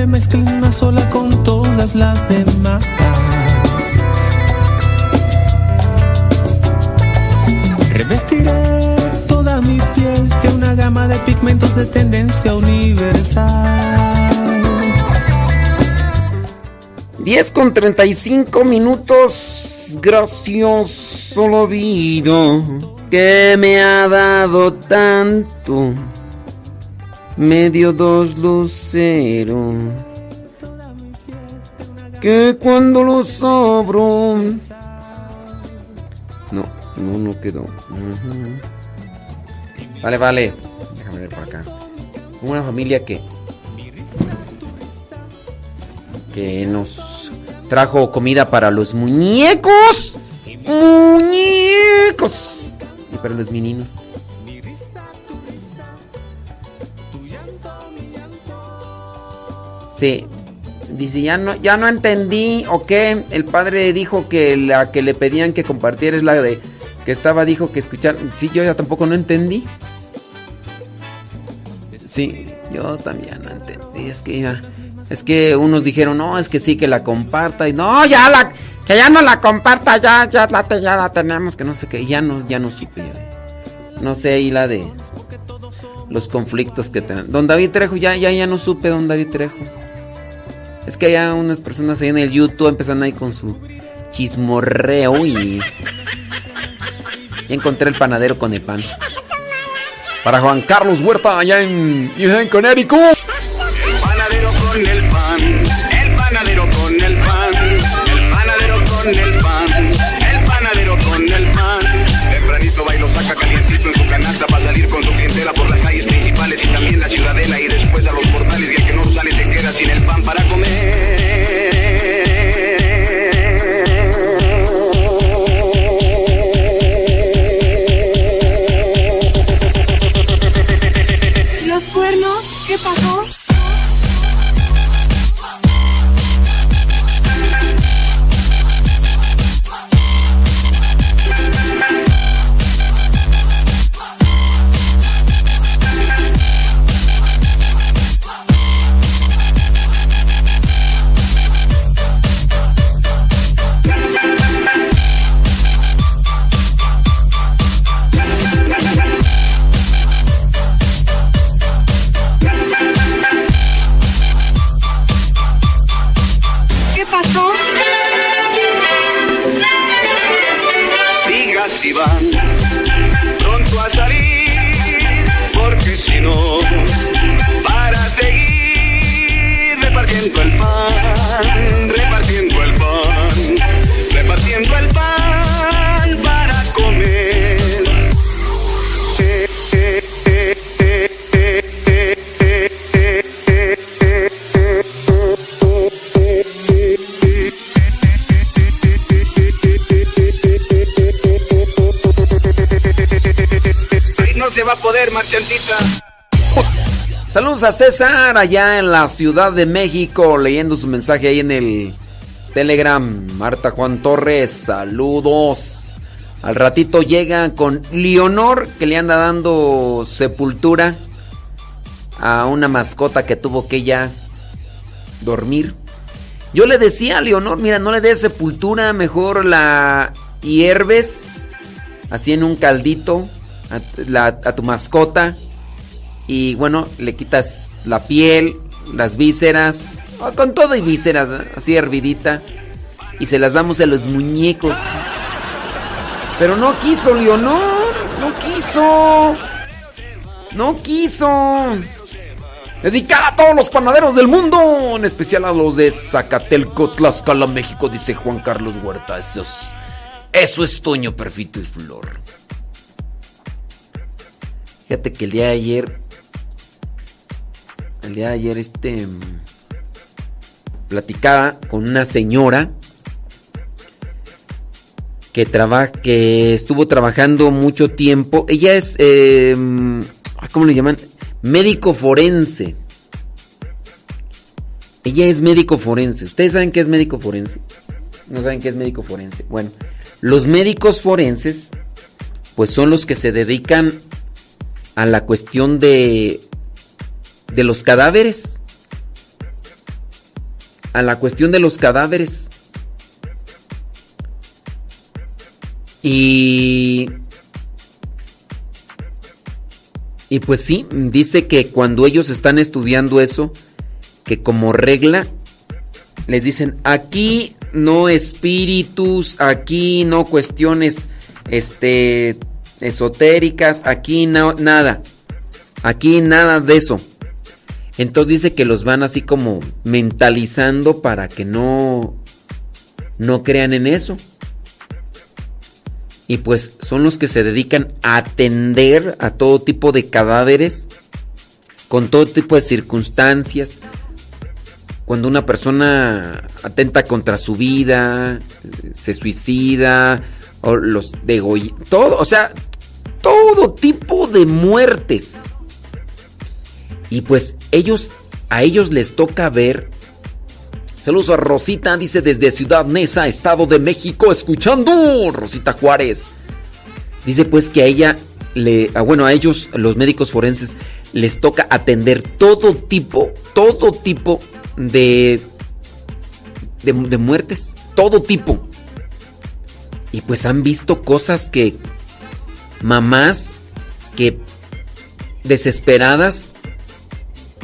se mezcle sola con todas las demás. Revestiré toda mi piel de una gama de pigmentos de tendencia universal. 10 con 35 minutos. Gracioso lo vido que me ha dado tanto. Medio dos lucero. Que cuando lo sobro. No, no, no quedó. Vale, vale. Déjame ver por acá. Una familia que. Que nos trajo comida para los muñecos. Muñecos. Y para los meninos. Sí. Dice, ya no, ya no entendí, ¿o qué? El padre dijo que la que le pedían que compartiera es la de que estaba, dijo que escuchar. Sí, yo ya tampoco no entendí. Sí, yo también no entendí. Es que ya- es que unos dijeron, no, es que sí, que la comparta. Y no, ya la, que ya no la comparta, ya, ya la, ya la tenemos, que no sé qué. Y ya no, ya no supe. ya. No sé, ahí la de los conflictos que tengan. Don David Trejo, ya, ya, ya no supe, don David Trejo. Es que hay unas personas ahí en el YouTube empezando ahí con su chismorreo y... Ya encontré el panadero con el pan. Para Juan Carlos Huerta allá en, en Connecticut. Saludos a César allá en la Ciudad de México, leyendo su mensaje ahí en el Telegram. Marta Juan Torres, saludos. Al ratito llega con Leonor que le anda dando sepultura a una mascota que tuvo que ya dormir. Yo le decía a Leonor, mira, no le des sepultura, mejor la hierves así en un caldito a, tu mascota y bueno, le quitas la piel, las vísceras, ah, con todo y vísceras, así hervidita y se las damos a los muñecos. Pero no quiso Leonor, no quiso. No quiso. Dedicada a todos los panaderos del mundo, en especial a los de Zacatelco, Tlaxcala, México, dice Juan Carlos Huerta. Eso es, eso es Toño, Perfito y Flor. Fíjate que el día de ayer, el día de ayer, este, mm, platicaba con una señora que trabaja, que estuvo trabajando mucho tiempo. Ella es, eh, ¿cómo le llaman? Médico forense. Ella es médico forense. ¿Ustedes saben qué es médico forense? ¿No saben qué es médico forense? Bueno, los médicos forenses, pues son los que se dedican a la cuestión de, de los cadáveres. A la cuestión de los cadáveres. Y... Y pues sí, dice que cuando ellos están estudiando eso, que como regla les dicen, aquí no espíritus, aquí no cuestiones este esotéricas, aquí no nada. Aquí nada de eso. Entonces dice que los van así como mentalizando para que no no crean en eso. Y pues son los que se dedican a atender a todo tipo de cadáveres, con todo tipo de circunstancias. Cuando una persona atenta contra su vida, se suicida, o los degolla, todo, o sea, todo tipo de muertes. Y pues ellos, a ellos les toca ver. Saludos a Rosita, dice desde Ciudad Neza, Estado de México, escuchando. Rosita Juárez. Dice pues que a ella le, ah, bueno, a ellos, los médicos forenses, les toca atender todo tipo, todo tipo de, de muertes, todo tipo. Y pues han visto cosas que mamás que desesperadas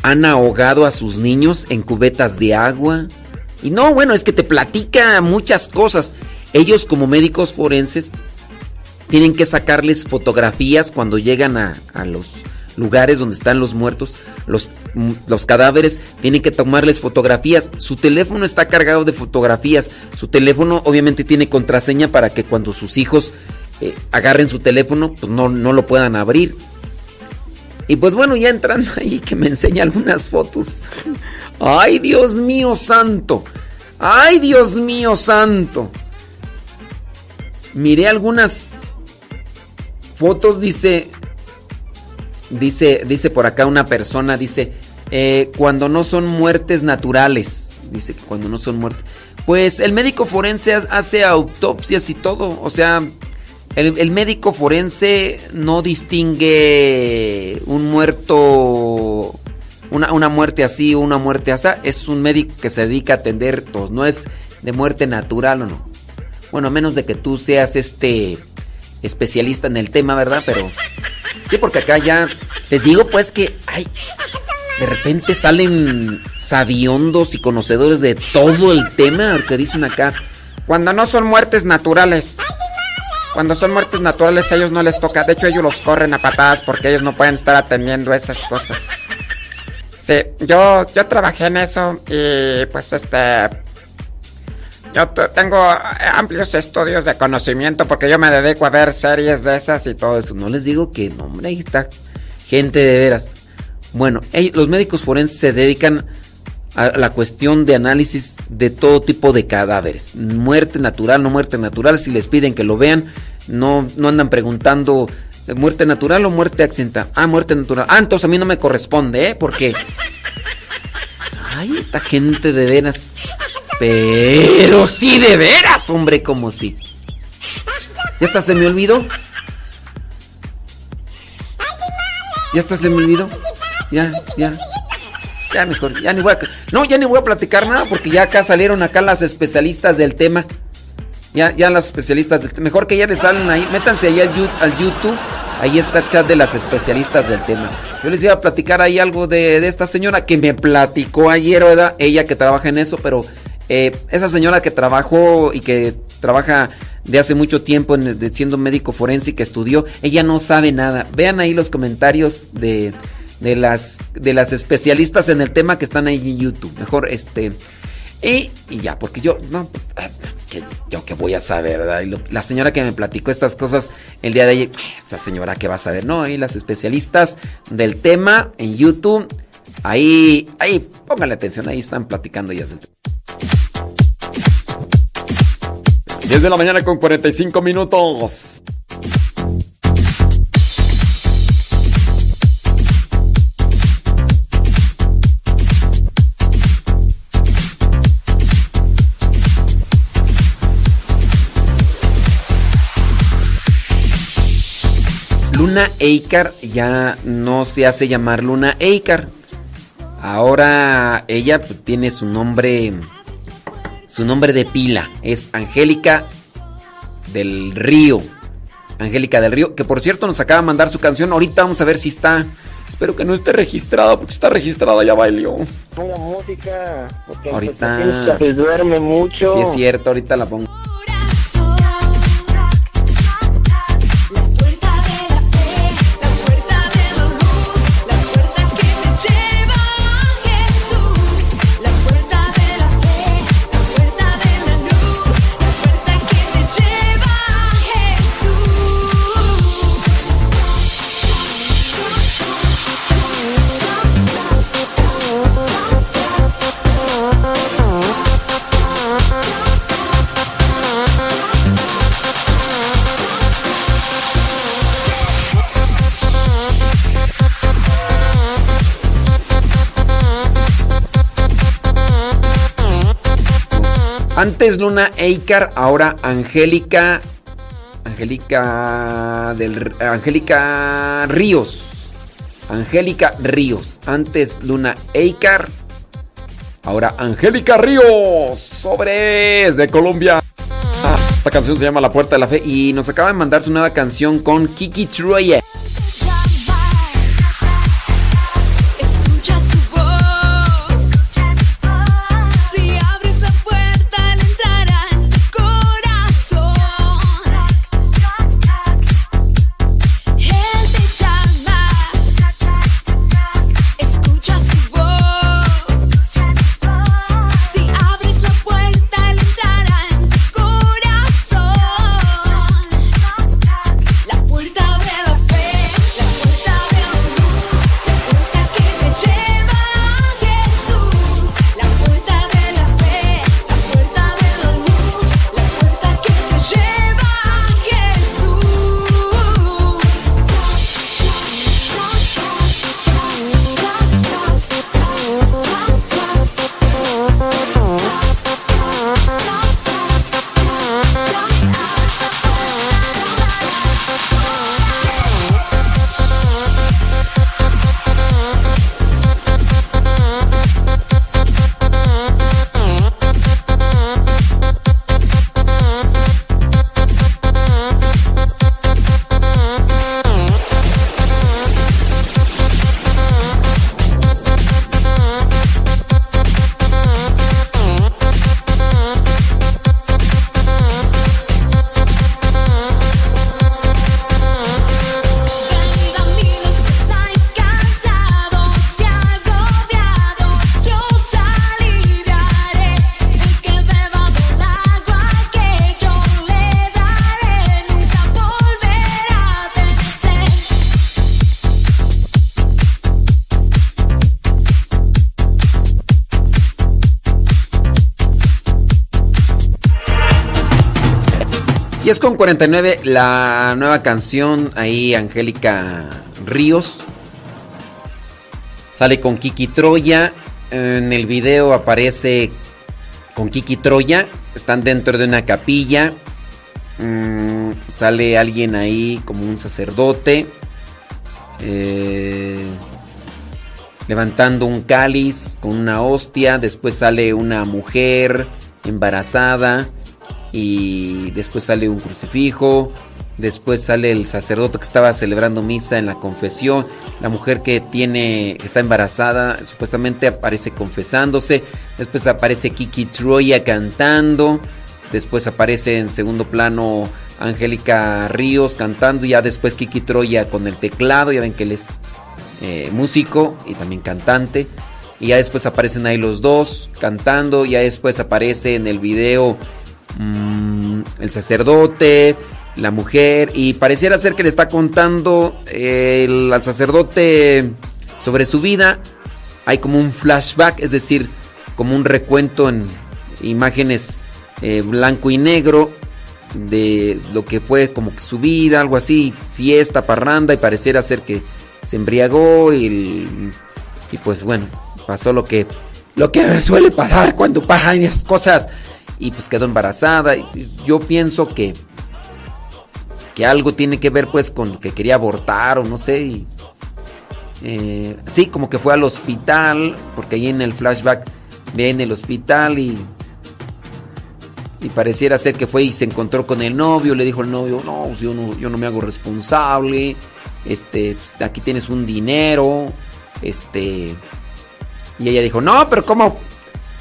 han ahogado a sus niños en cubetas de agua. Y no, bueno, es que te platica muchas cosas. Ellos como médicos forenses tienen que sacarles fotografías cuando llegan a, a los lugares donde están los muertos, los, mm, los cadáveres, tienen que tomarles fotografías. Su teléfono está cargado de fotografías. Su teléfono obviamente tiene contraseña para que cuando sus hijos eh, agarren su teléfono, pues no, no lo puedan abrir. Y pues bueno, ya entrando ahí que me enseña algunas fotos. Ay, Dios mío santo. Ay, Dios mío santo. Miré algunas fotos, dice, dice, dice por acá una persona, dice, eh, cuando no son muertes naturales. Dice que cuando no son muertes. Pues el médico forense ha- hace autopsias y todo. O sea, el, médico forense no distingue un muerto, una, una muerte así o una muerte así. Es un médico que se dedica a atender todos. No es de muerte natural o no. Bueno, a menos de que tú seas este especialista en el tema, ¿verdad? Pero sí, porque acá ya les digo pues que ay, de repente salen sabiondos y conocedores de todo el tema, porque dicen acá, cuando no son muertes naturales. Cuando son muertes naturales a ellos no les toca, de hecho ellos los corren a patadas porque ellos no pueden estar atendiendo esas cosas. Sí, yo, yo trabajé en eso y pues este... Yo tengo amplios estudios de conocimiento porque yo me dedico a ver series de esas y todo eso. No les digo que, no, hombre, ahí está gente de veras. Bueno, los médicos forenses se dedican la cuestión de análisis de todo tipo de cadáveres. Muerte natural, no muerte natural. Si les piden que lo vean, no, no andan preguntando ¿De muerte natural o muerte accidental? Ah, muerte natural. Ah, entonces a mí no me corresponde, ¿eh? Porque... Ay, esta gente de veras. Pero sí, de veras, hombre, como si. ¿Ya hasta se me olvidó? ¿Ya hasta se me olvidó? Ya, ya. Ya mejor, ya ni voy a... No, ya ni voy a platicar nada porque ya acá salieron acá las especialistas del tema. Ya, ya las especialistas del tema. Mejor que ya les salen ahí. Métanse ahí al, YouTube. Ahí está el chat de las especialistas del tema. Yo les iba a platicar ahí algo de, de esta señora que me platicó ayer. Ella que trabaja en eso, pero eh, esa señora que trabajó y que trabaja de hace mucho tiempo en, siendo médico forense y que estudió, ella no sabe nada. Vean ahí los comentarios de, de las de las especialistas en el tema que están ahí en YouTube. Mejor este y, y ya, porque yo no pues, ah, pues, yo que voy a saber, la señora que me platicó estas cosas el día de ayer, ay, esa señora que va a saber, no, ahí las especialistas del tema en YouTube, ahí ahí pónganle atención, ahí están platicando ellas del tema. 10 de la mañana con 45 minutos. Luna Eikar ya no se hace llamar Luna Eikar. Ahora ella pues, tiene su nombre su nombre de pila es Angélica del Río. Angélica del Río, que por cierto nos acaba de mandar su canción. Ahorita vamos a ver si está. Espero que no esté registrada, porque está registrada ya bailó. Música, porque Ahorita. se duerme mucho. Sí es cierto, ahorita la pongo. Antes Luna Eikar, ahora Angélica. Angélica del Angélica Ríos. Angélica Ríos. Antes Luna Eikar. Ahora Angélica Ríos. Sobres de Colombia. Ah, Esta canción se llama La Puerta de la Fe y nos acaba de mandar su nueva canción con Kiki Troye. Con 49 la nueva canción ahí, Angélica Ríos. Sale con Kiki Troya. En el video aparece con Kiki Troya. Están dentro de una capilla. Mm, sale alguien ahí como un sacerdote. eh, levantando un cáliz con una hostia. Después sale una mujer embarazada. Y después sale un crucifijo. Después sale el sacerdote que estaba celebrando misa en la confesión. La mujer que tiene, está embarazada, supuestamente aparece confesándose. Después aparece Kiki Troya cantando. Después aparece en segundo plano Angélica Ríos cantando. Ya después Kiki Troya con el teclado. Ya ven que él es eh, músico y también cantante. Y ya después aparecen ahí los dos cantando. Ya después aparece en el video mm, el sacerdote, la mujer. Y pareciera ser que le está contando al sacerdote sobre su vida. Hay como un flashback, es decir, como un recuento en imágenes eh, blanco y negro de lo que fue como su vida, algo así, fiesta, parranda, y pareciera ser que se embriagó y pues bueno, pasó lo que lo que suele pasar cuando pasan esas cosas y pues quedó embarazada y yo pienso que que algo tiene que ver pues con que quería abortar o no sé y eh, sí como que fue al hospital porque ahí en el flashback ve en el hospital y y pareciera ser que fue y se encontró con el novio, le dijo el novio, no, pues yo no, yo no me hago responsable, este, pues, aquí tienes un dinero, este, y ella dijo, no, pero ¿cómo?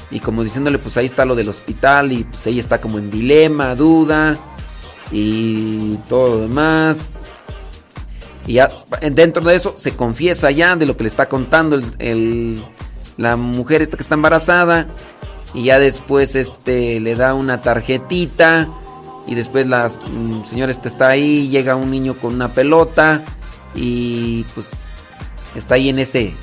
Y como diciéndole, pues ahí está lo del hospital y pues ella está como en dilema, duda y todo lo demás. Y ya dentro de eso se confiesa ya de lo que le está contando el, la mujer esta que está embarazada. Y ya después este le da una tarjetita. Y después la mm, señora está ahí. Llega un niño con una pelota. Y pues está ahí en ese,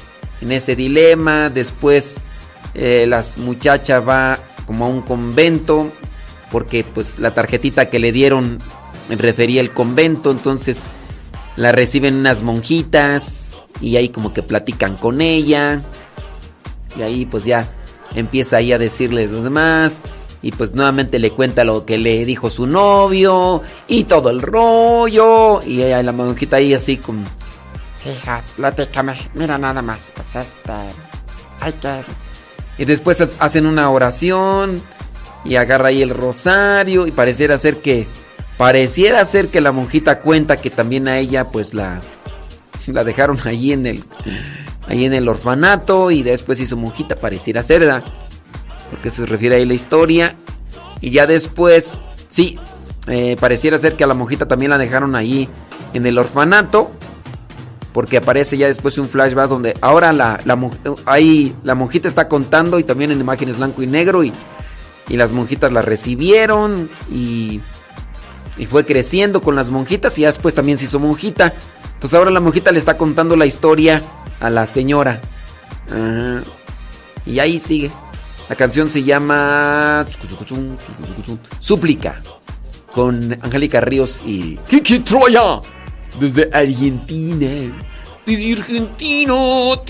en ese dilema. Después eh, las muchachas va como a un convento. Porque pues la tarjetita que le dieron refería al convento. Entonces la reciben unas monjitas. Y ahí como que platican con ella. Y ahí pues ya empieza ahí a decirles los demás. Y pues nuevamente le cuenta lo que le dijo su novio. Y todo el rollo. Y ella, la monjita ahí así con... Hija, platícame. Mira nada más. Pues este. Hay que. Y después ha- hacen una oración. Y agarra ahí el rosario. Y pareciera ser que... Pareciera ser que la monjita cuenta que también a ella pues la... La dejaron allí en el... Ahí en el orfanato. Y después hizo monjita. Pareciera ser. Porque se refiere ahí la historia. Y ya después... Sí. eh, pareciera ser que a la monjita también la dejaron allí en el orfanato. Porque aparece ya después un flashback donde ahora la, la, ahí la monjita está contando y también en imágenes blanco y negro y, y las monjitas la recibieron y, y fue creciendo con las monjitas y después también se hizo monjita. Entonces ahora la monjita le está contando la historia a la señora. Ajá. Y ahí sigue. La canción se llama Súplica con Angélica Ríos y Kiki Troya desde Argentina. Desde Argentino.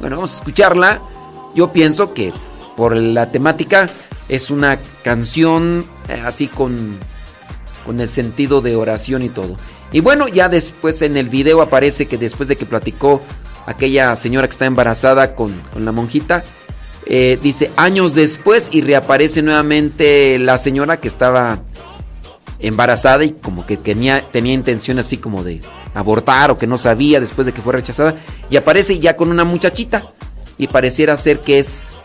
Bueno, vamos a escucharla. Yo pienso que por la temática es una canción eh, así con, con el sentido de oración y todo. Y bueno, ya después en el video aparece que después de que platicó aquella señora que está embarazada con, con la monjita, eh, dice años después y reaparece nuevamente la señora que estaba embarazada y como que tenía, tenía intención así como de abortar o que no sabía después de que fue rechazada. Y aparece ya con una muchachita y pareciera ser que es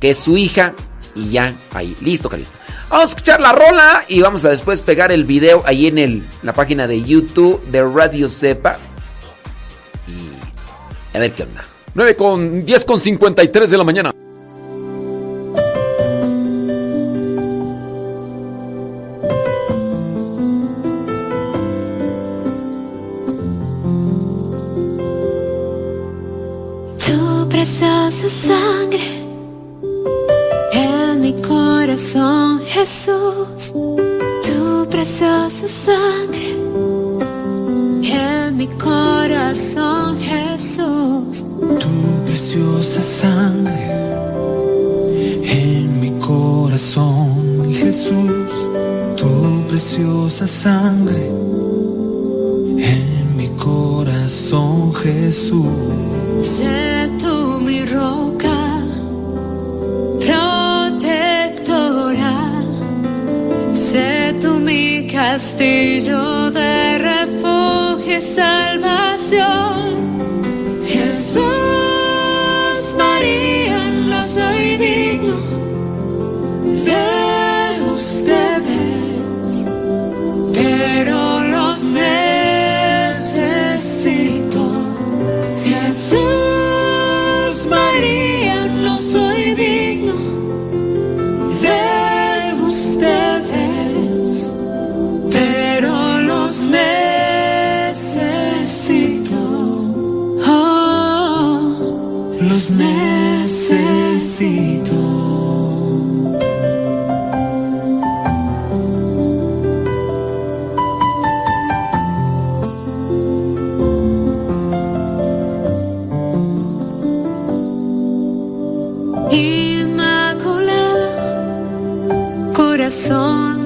que es su hija y ya ahí listo Calista vamos a escuchar la rola y vamos a después pegar el video ahí en el, la página de YouTube de Radio Cepa. Y a ver qué onda. 9 con 10 con 53 de la mañana Tu sangre en mi corazón, Jesús, tu preciosa sangre. En mi corazón, Jesús, tu preciosa sangre en mi corazón, Jesús, tu preciosa sangre en mi corazón, Jesús. Castillo de refugio y salvación. Jesús, María, Inmaculada, corazón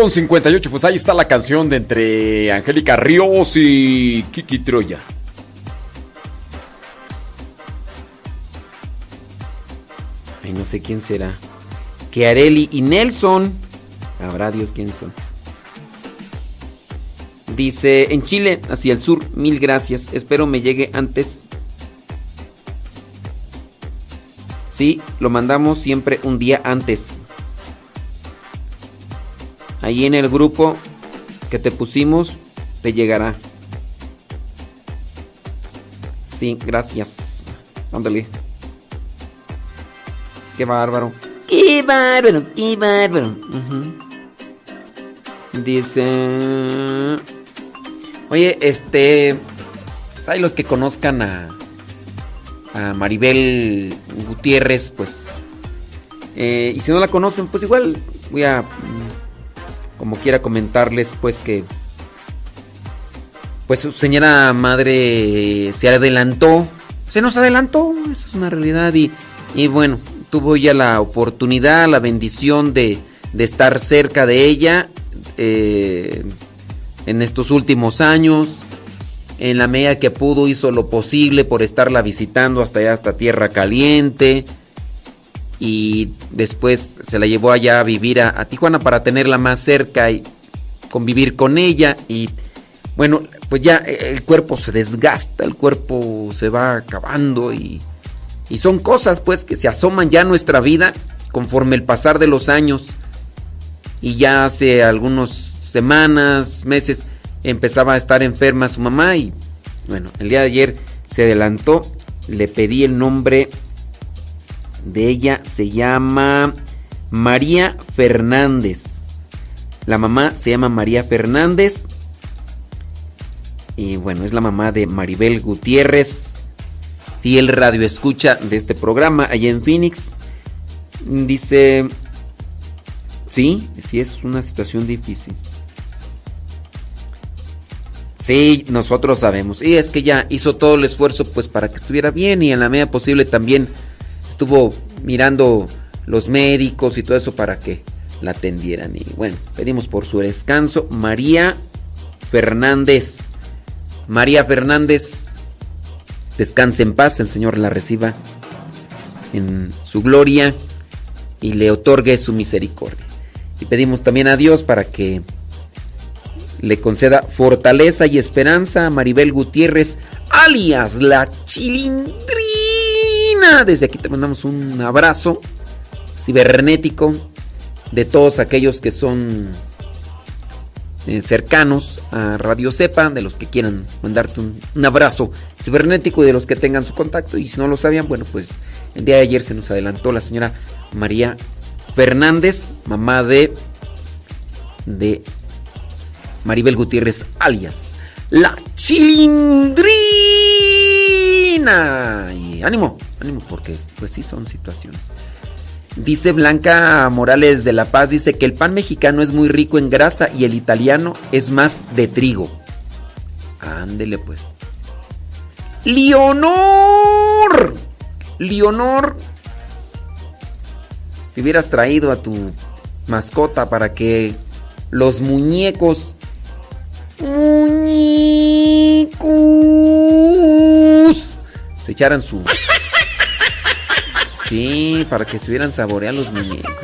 con 58, pues ahí está la canción de entre Angélica Ríos y Kiki Troya. Ay, no sé quién será. Que Areli y Nelson. Habrá Dios quiénes son. Dice, en Chile, hacia el sur, mil gracias. Espero me llegue antes. Sí, lo mandamos siempre un día antes. Ahí en el grupo que te pusimos, te llegará. Sí, gracias. Ándale. Qué bárbaro. Qué bárbaro, qué bárbaro. Ujú. Dice... Oye, este. pues hay los que conozcan a. A Maribel Gutiérrez, pues. eh, y si no la conocen, pues igual voy a. Como quiera comentarles, pues que. Pues su señora madre se adelantó. Se nos adelantó, eso es una realidad. Y, y bueno, tuvo ya la oportunidad, la bendición de, de estar cerca de ella. eh, en estos últimos años. En la medida que pudo hizo lo posible por estarla visitando hasta allá, hasta Tierra Caliente. Y después se la llevó allá a vivir a, Tijuana para tenerla más cerca y convivir con ella. Y bueno, pues ya eh, el cuerpo se desgasta, el cuerpo se va acabando y, y son cosas pues que se asoman ya a nuestra vida conforme el pasar de los años. Y ya hace algunas semanas, meses, empezaba a estar enferma su mamá y bueno, el día de ayer se adelantó, le pedí el nombre de ella, se llama María Fernández. La mamá se llama María Fernández. Y bueno, es la mamá de Maribel Gutiérrez, fiel radio escucha de este programa allá en Phoenix. Dice, sí, sí es una situación difícil. Sí, nosotros sabemos. Y es que ya hizo todo el esfuerzo pues para que estuviera bien y en la medida posible también estuvo mirando los médicos y todo eso para que la atendieran. Y bueno, pedimos por su descanso. María Fernández. María Fernández, descanse en paz, el Señor la reciba en su gloria y le otorgue su misericordia. Y pedimos también a Dios para que le conceda fortaleza y esperanza a Maribel Gutiérrez, alias la chilindrina. Desde aquí te mandamos un abrazo cibernético de todos aquellos que son eh, cercanos a Radio Cepa, de los que quieran mandarte un, abrazo cibernético y de los que tengan su contacto. Y si no lo sabían, bueno, pues el día de ayer se nos adelantó la señora María Fernández, mamá de, de Maribel Gutiérrez, alias La Chilindrina. Ánimo, ánimo, porque pues sí son situaciones. Dice Blanca Morales de La Paz, dice que el pan mexicano es muy rico en grasa y el italiano es más de trigo. Ándele pues. Leonor. Leonor. Te hubieras traído a tu mascota para que los muñecos muñecos se echaran su sí para que se hubieran los muñecos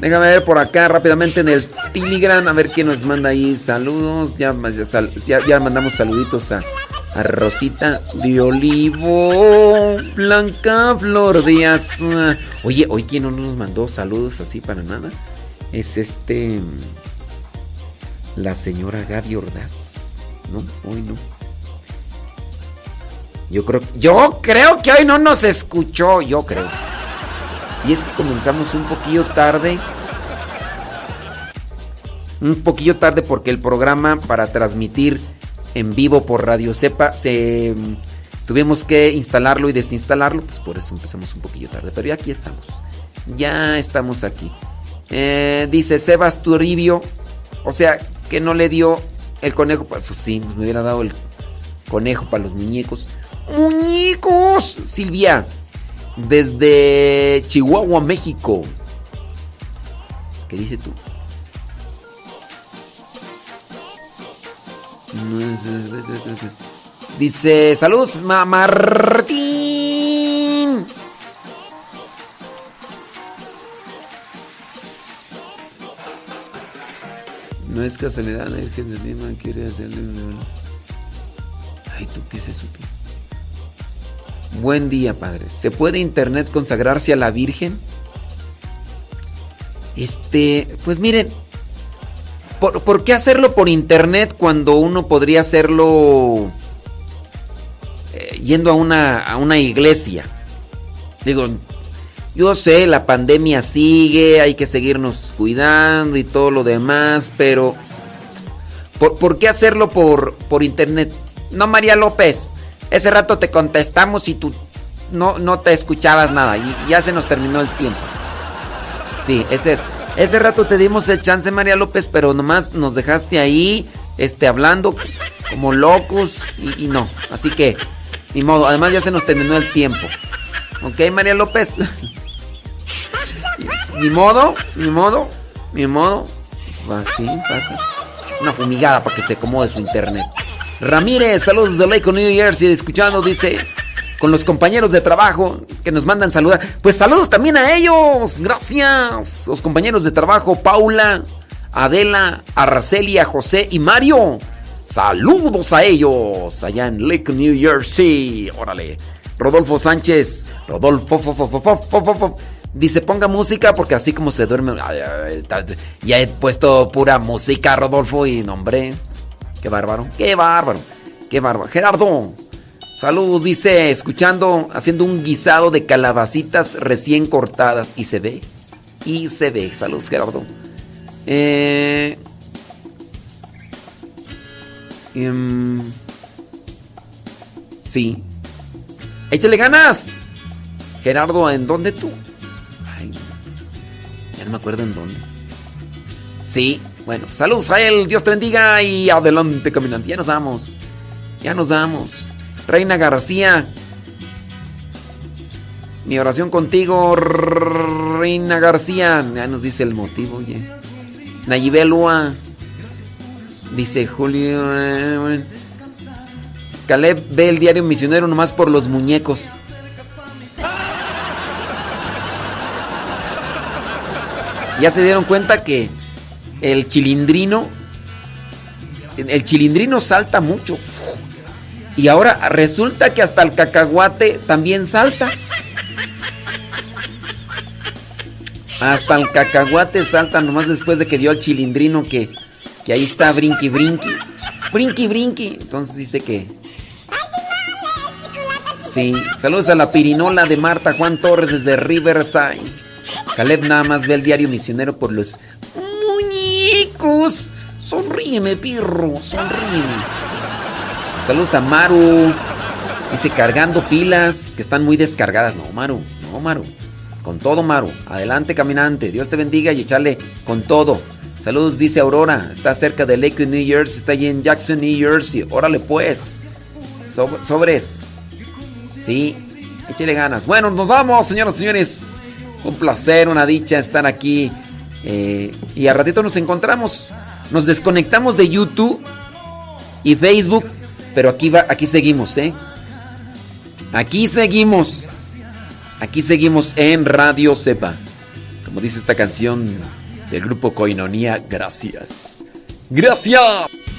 déjame ver por acá rápidamente en el Telegram a ver quién nos manda ahí saludos ya, ya, ya- mandamos saluditos a, a Rosita de Olivo Blanca Flor Díaz oye hoy quién no nos mandó saludos así para nada es este la señora Gaby Ordaz. No, hoy no. Yo creo, yo creo que hoy no nos escuchó, yo creo. Y es que comenzamos un poquillo tarde. Un poquillo tarde porque el programa para transmitir en vivo por Radio Cepa se tuvimos que instalarlo y desinstalarlo, pues por eso empezamos un poquillo tarde, pero ya aquí estamos. Ya estamos aquí. Eh, dice Sebas Turibio, o sea, que no le dio el conejo. Pues sí, pues me hubiera dado el conejo para los muñecos. ¡Muñecos! Silvia, desde Chihuahua, México. ¿Qué dice tú? Dice, saludos, Ma- Martín. No es casualidad, la Virgen de Lima quiere hacerle un... Ay, ¿tú qué es eso? Buen día, padre. ¿Se puede internet consagrarse a la Virgen? Este, pues miren, ¿por, qué hacerlo por internet cuando uno podría hacerlo eh, yendo a una, a una iglesia? Digo, yo sé, la pandemia sigue, hay que seguirnos cuidando y todo lo demás, pero ¿Por, por qué hacerlo por, por internet? No, María López. Ese rato te contestamos y tú no, no te escuchabas nada. Y ya se nos terminó el tiempo. Sí, ese, ese rato te dimos el chance, María López, pero nomás nos dejaste ahí, este, hablando como locos y, y no. Así que, ni modo. Además ya se nos terminó el tiempo. ¿Ok, María López? ni modo, ni modo, ni modo. Así pasa. Una fumigada para que se acomode su internet. Ramírez, saludos de Lake, New Jersey, escuchando, dice, con los compañeros de trabajo que nos mandan saludar. Pues saludos también a ellos, gracias. Los compañeros de trabajo, Paula, Adela, Arracelia, José y Mario. Saludos a ellos allá en Lake, New Jersey. Órale. Rodolfo Sánchez, Rodolfo, fo, fo, fo, fo, fo, fo, fo. Dice, ponga música porque así como se duerme. Ya he puesto pura música, Rodolfo, y nombre. Qué bárbaro, qué bárbaro, qué bárbaro. Gerardo, saludos, dice, escuchando, haciendo un guisado de calabacitas recién cortadas. Y se ve, y se ve. Saludos, Gerardo. Eh, em, sí. Échale ganas. Gerardo, ¿en dónde tú? Ay, ya no me acuerdo en dónde. Sí, bueno, saludos a él, Dios te bendiga y adelante caminante. Ya nos vamos, ya nos vamos. Reina García, mi oración contigo, Reina García. Ya nos dice el motivo, oye. Nayibel Lua, dice Julio. eh, Caleb ve el diario misionero nomás por los muñecos. Ya se dieron cuenta que el chilindrino, el chilindrino salta mucho. Y ahora resulta que hasta el cacahuate también salta. Hasta el cacahuate salta nomás después de que dio al chilindrino que, que ahí está brinqui brinqui. Brinqui brinqui. Entonces dice que... Sí, saludos a la pirinola de Marta Juan Torres desde Riverside. Caleb nada más ve el diario misionero por los Sonríeme, pirro, sonríeme. Saludos a Maru. Dice cargando pilas que están muy descargadas. No, Maru, no, Maru. Con todo, Maru. Adelante, caminante. Dios te bendiga y echarle con todo. Saludos, dice Aurora. Está cerca de Lake, New Jersey. Está allí en Jackson, New Jersey. Órale, pues. Sob- sobres. Sí, échale ganas. Bueno, nos vamos, señoras y señores. Un placer, una dicha estar aquí. Eh, y a ratito nos encontramos. Nos desconectamos de YouTube y Facebook. Pero aquí va, aquí seguimos, ¿eh? Aquí seguimos. Aquí seguimos en Radio Cepa. Como dice esta canción del grupo Coinonía, gracias. Gracias. Gracias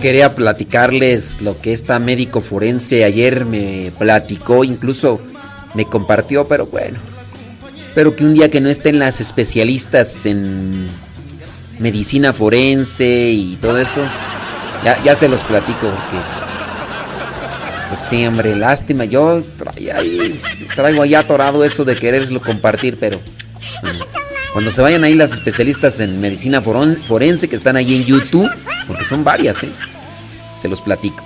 quería platicarles lo que esta médico forense ayer me platicó, incluso me compartió, pero bueno. Espero que un día que no estén las especialistas en, medicina forense y todo eso. Ya, se los platico porque. Pues sí, hombre, lástima. Yo traigo, ahí, traigo atorado eso de quererlo compartir, pero. cuando se vayan ahí las especialistas en medicina forense que están ahí en YouTube, porque son varias, ¿eh? Se los platico.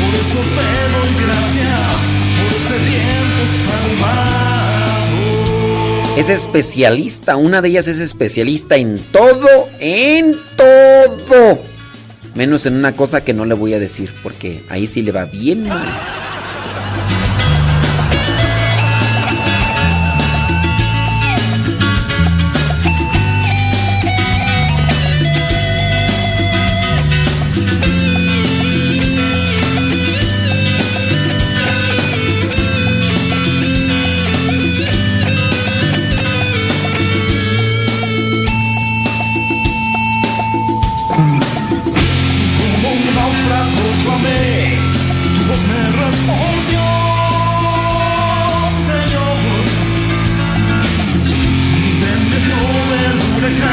Por eso te doy gracias, por ese viento salvado. Es especialista, una de ellas es especialista en todo, en todo. Menos en una cosa que no le voy a decir, porque ahí sí le va bien mal.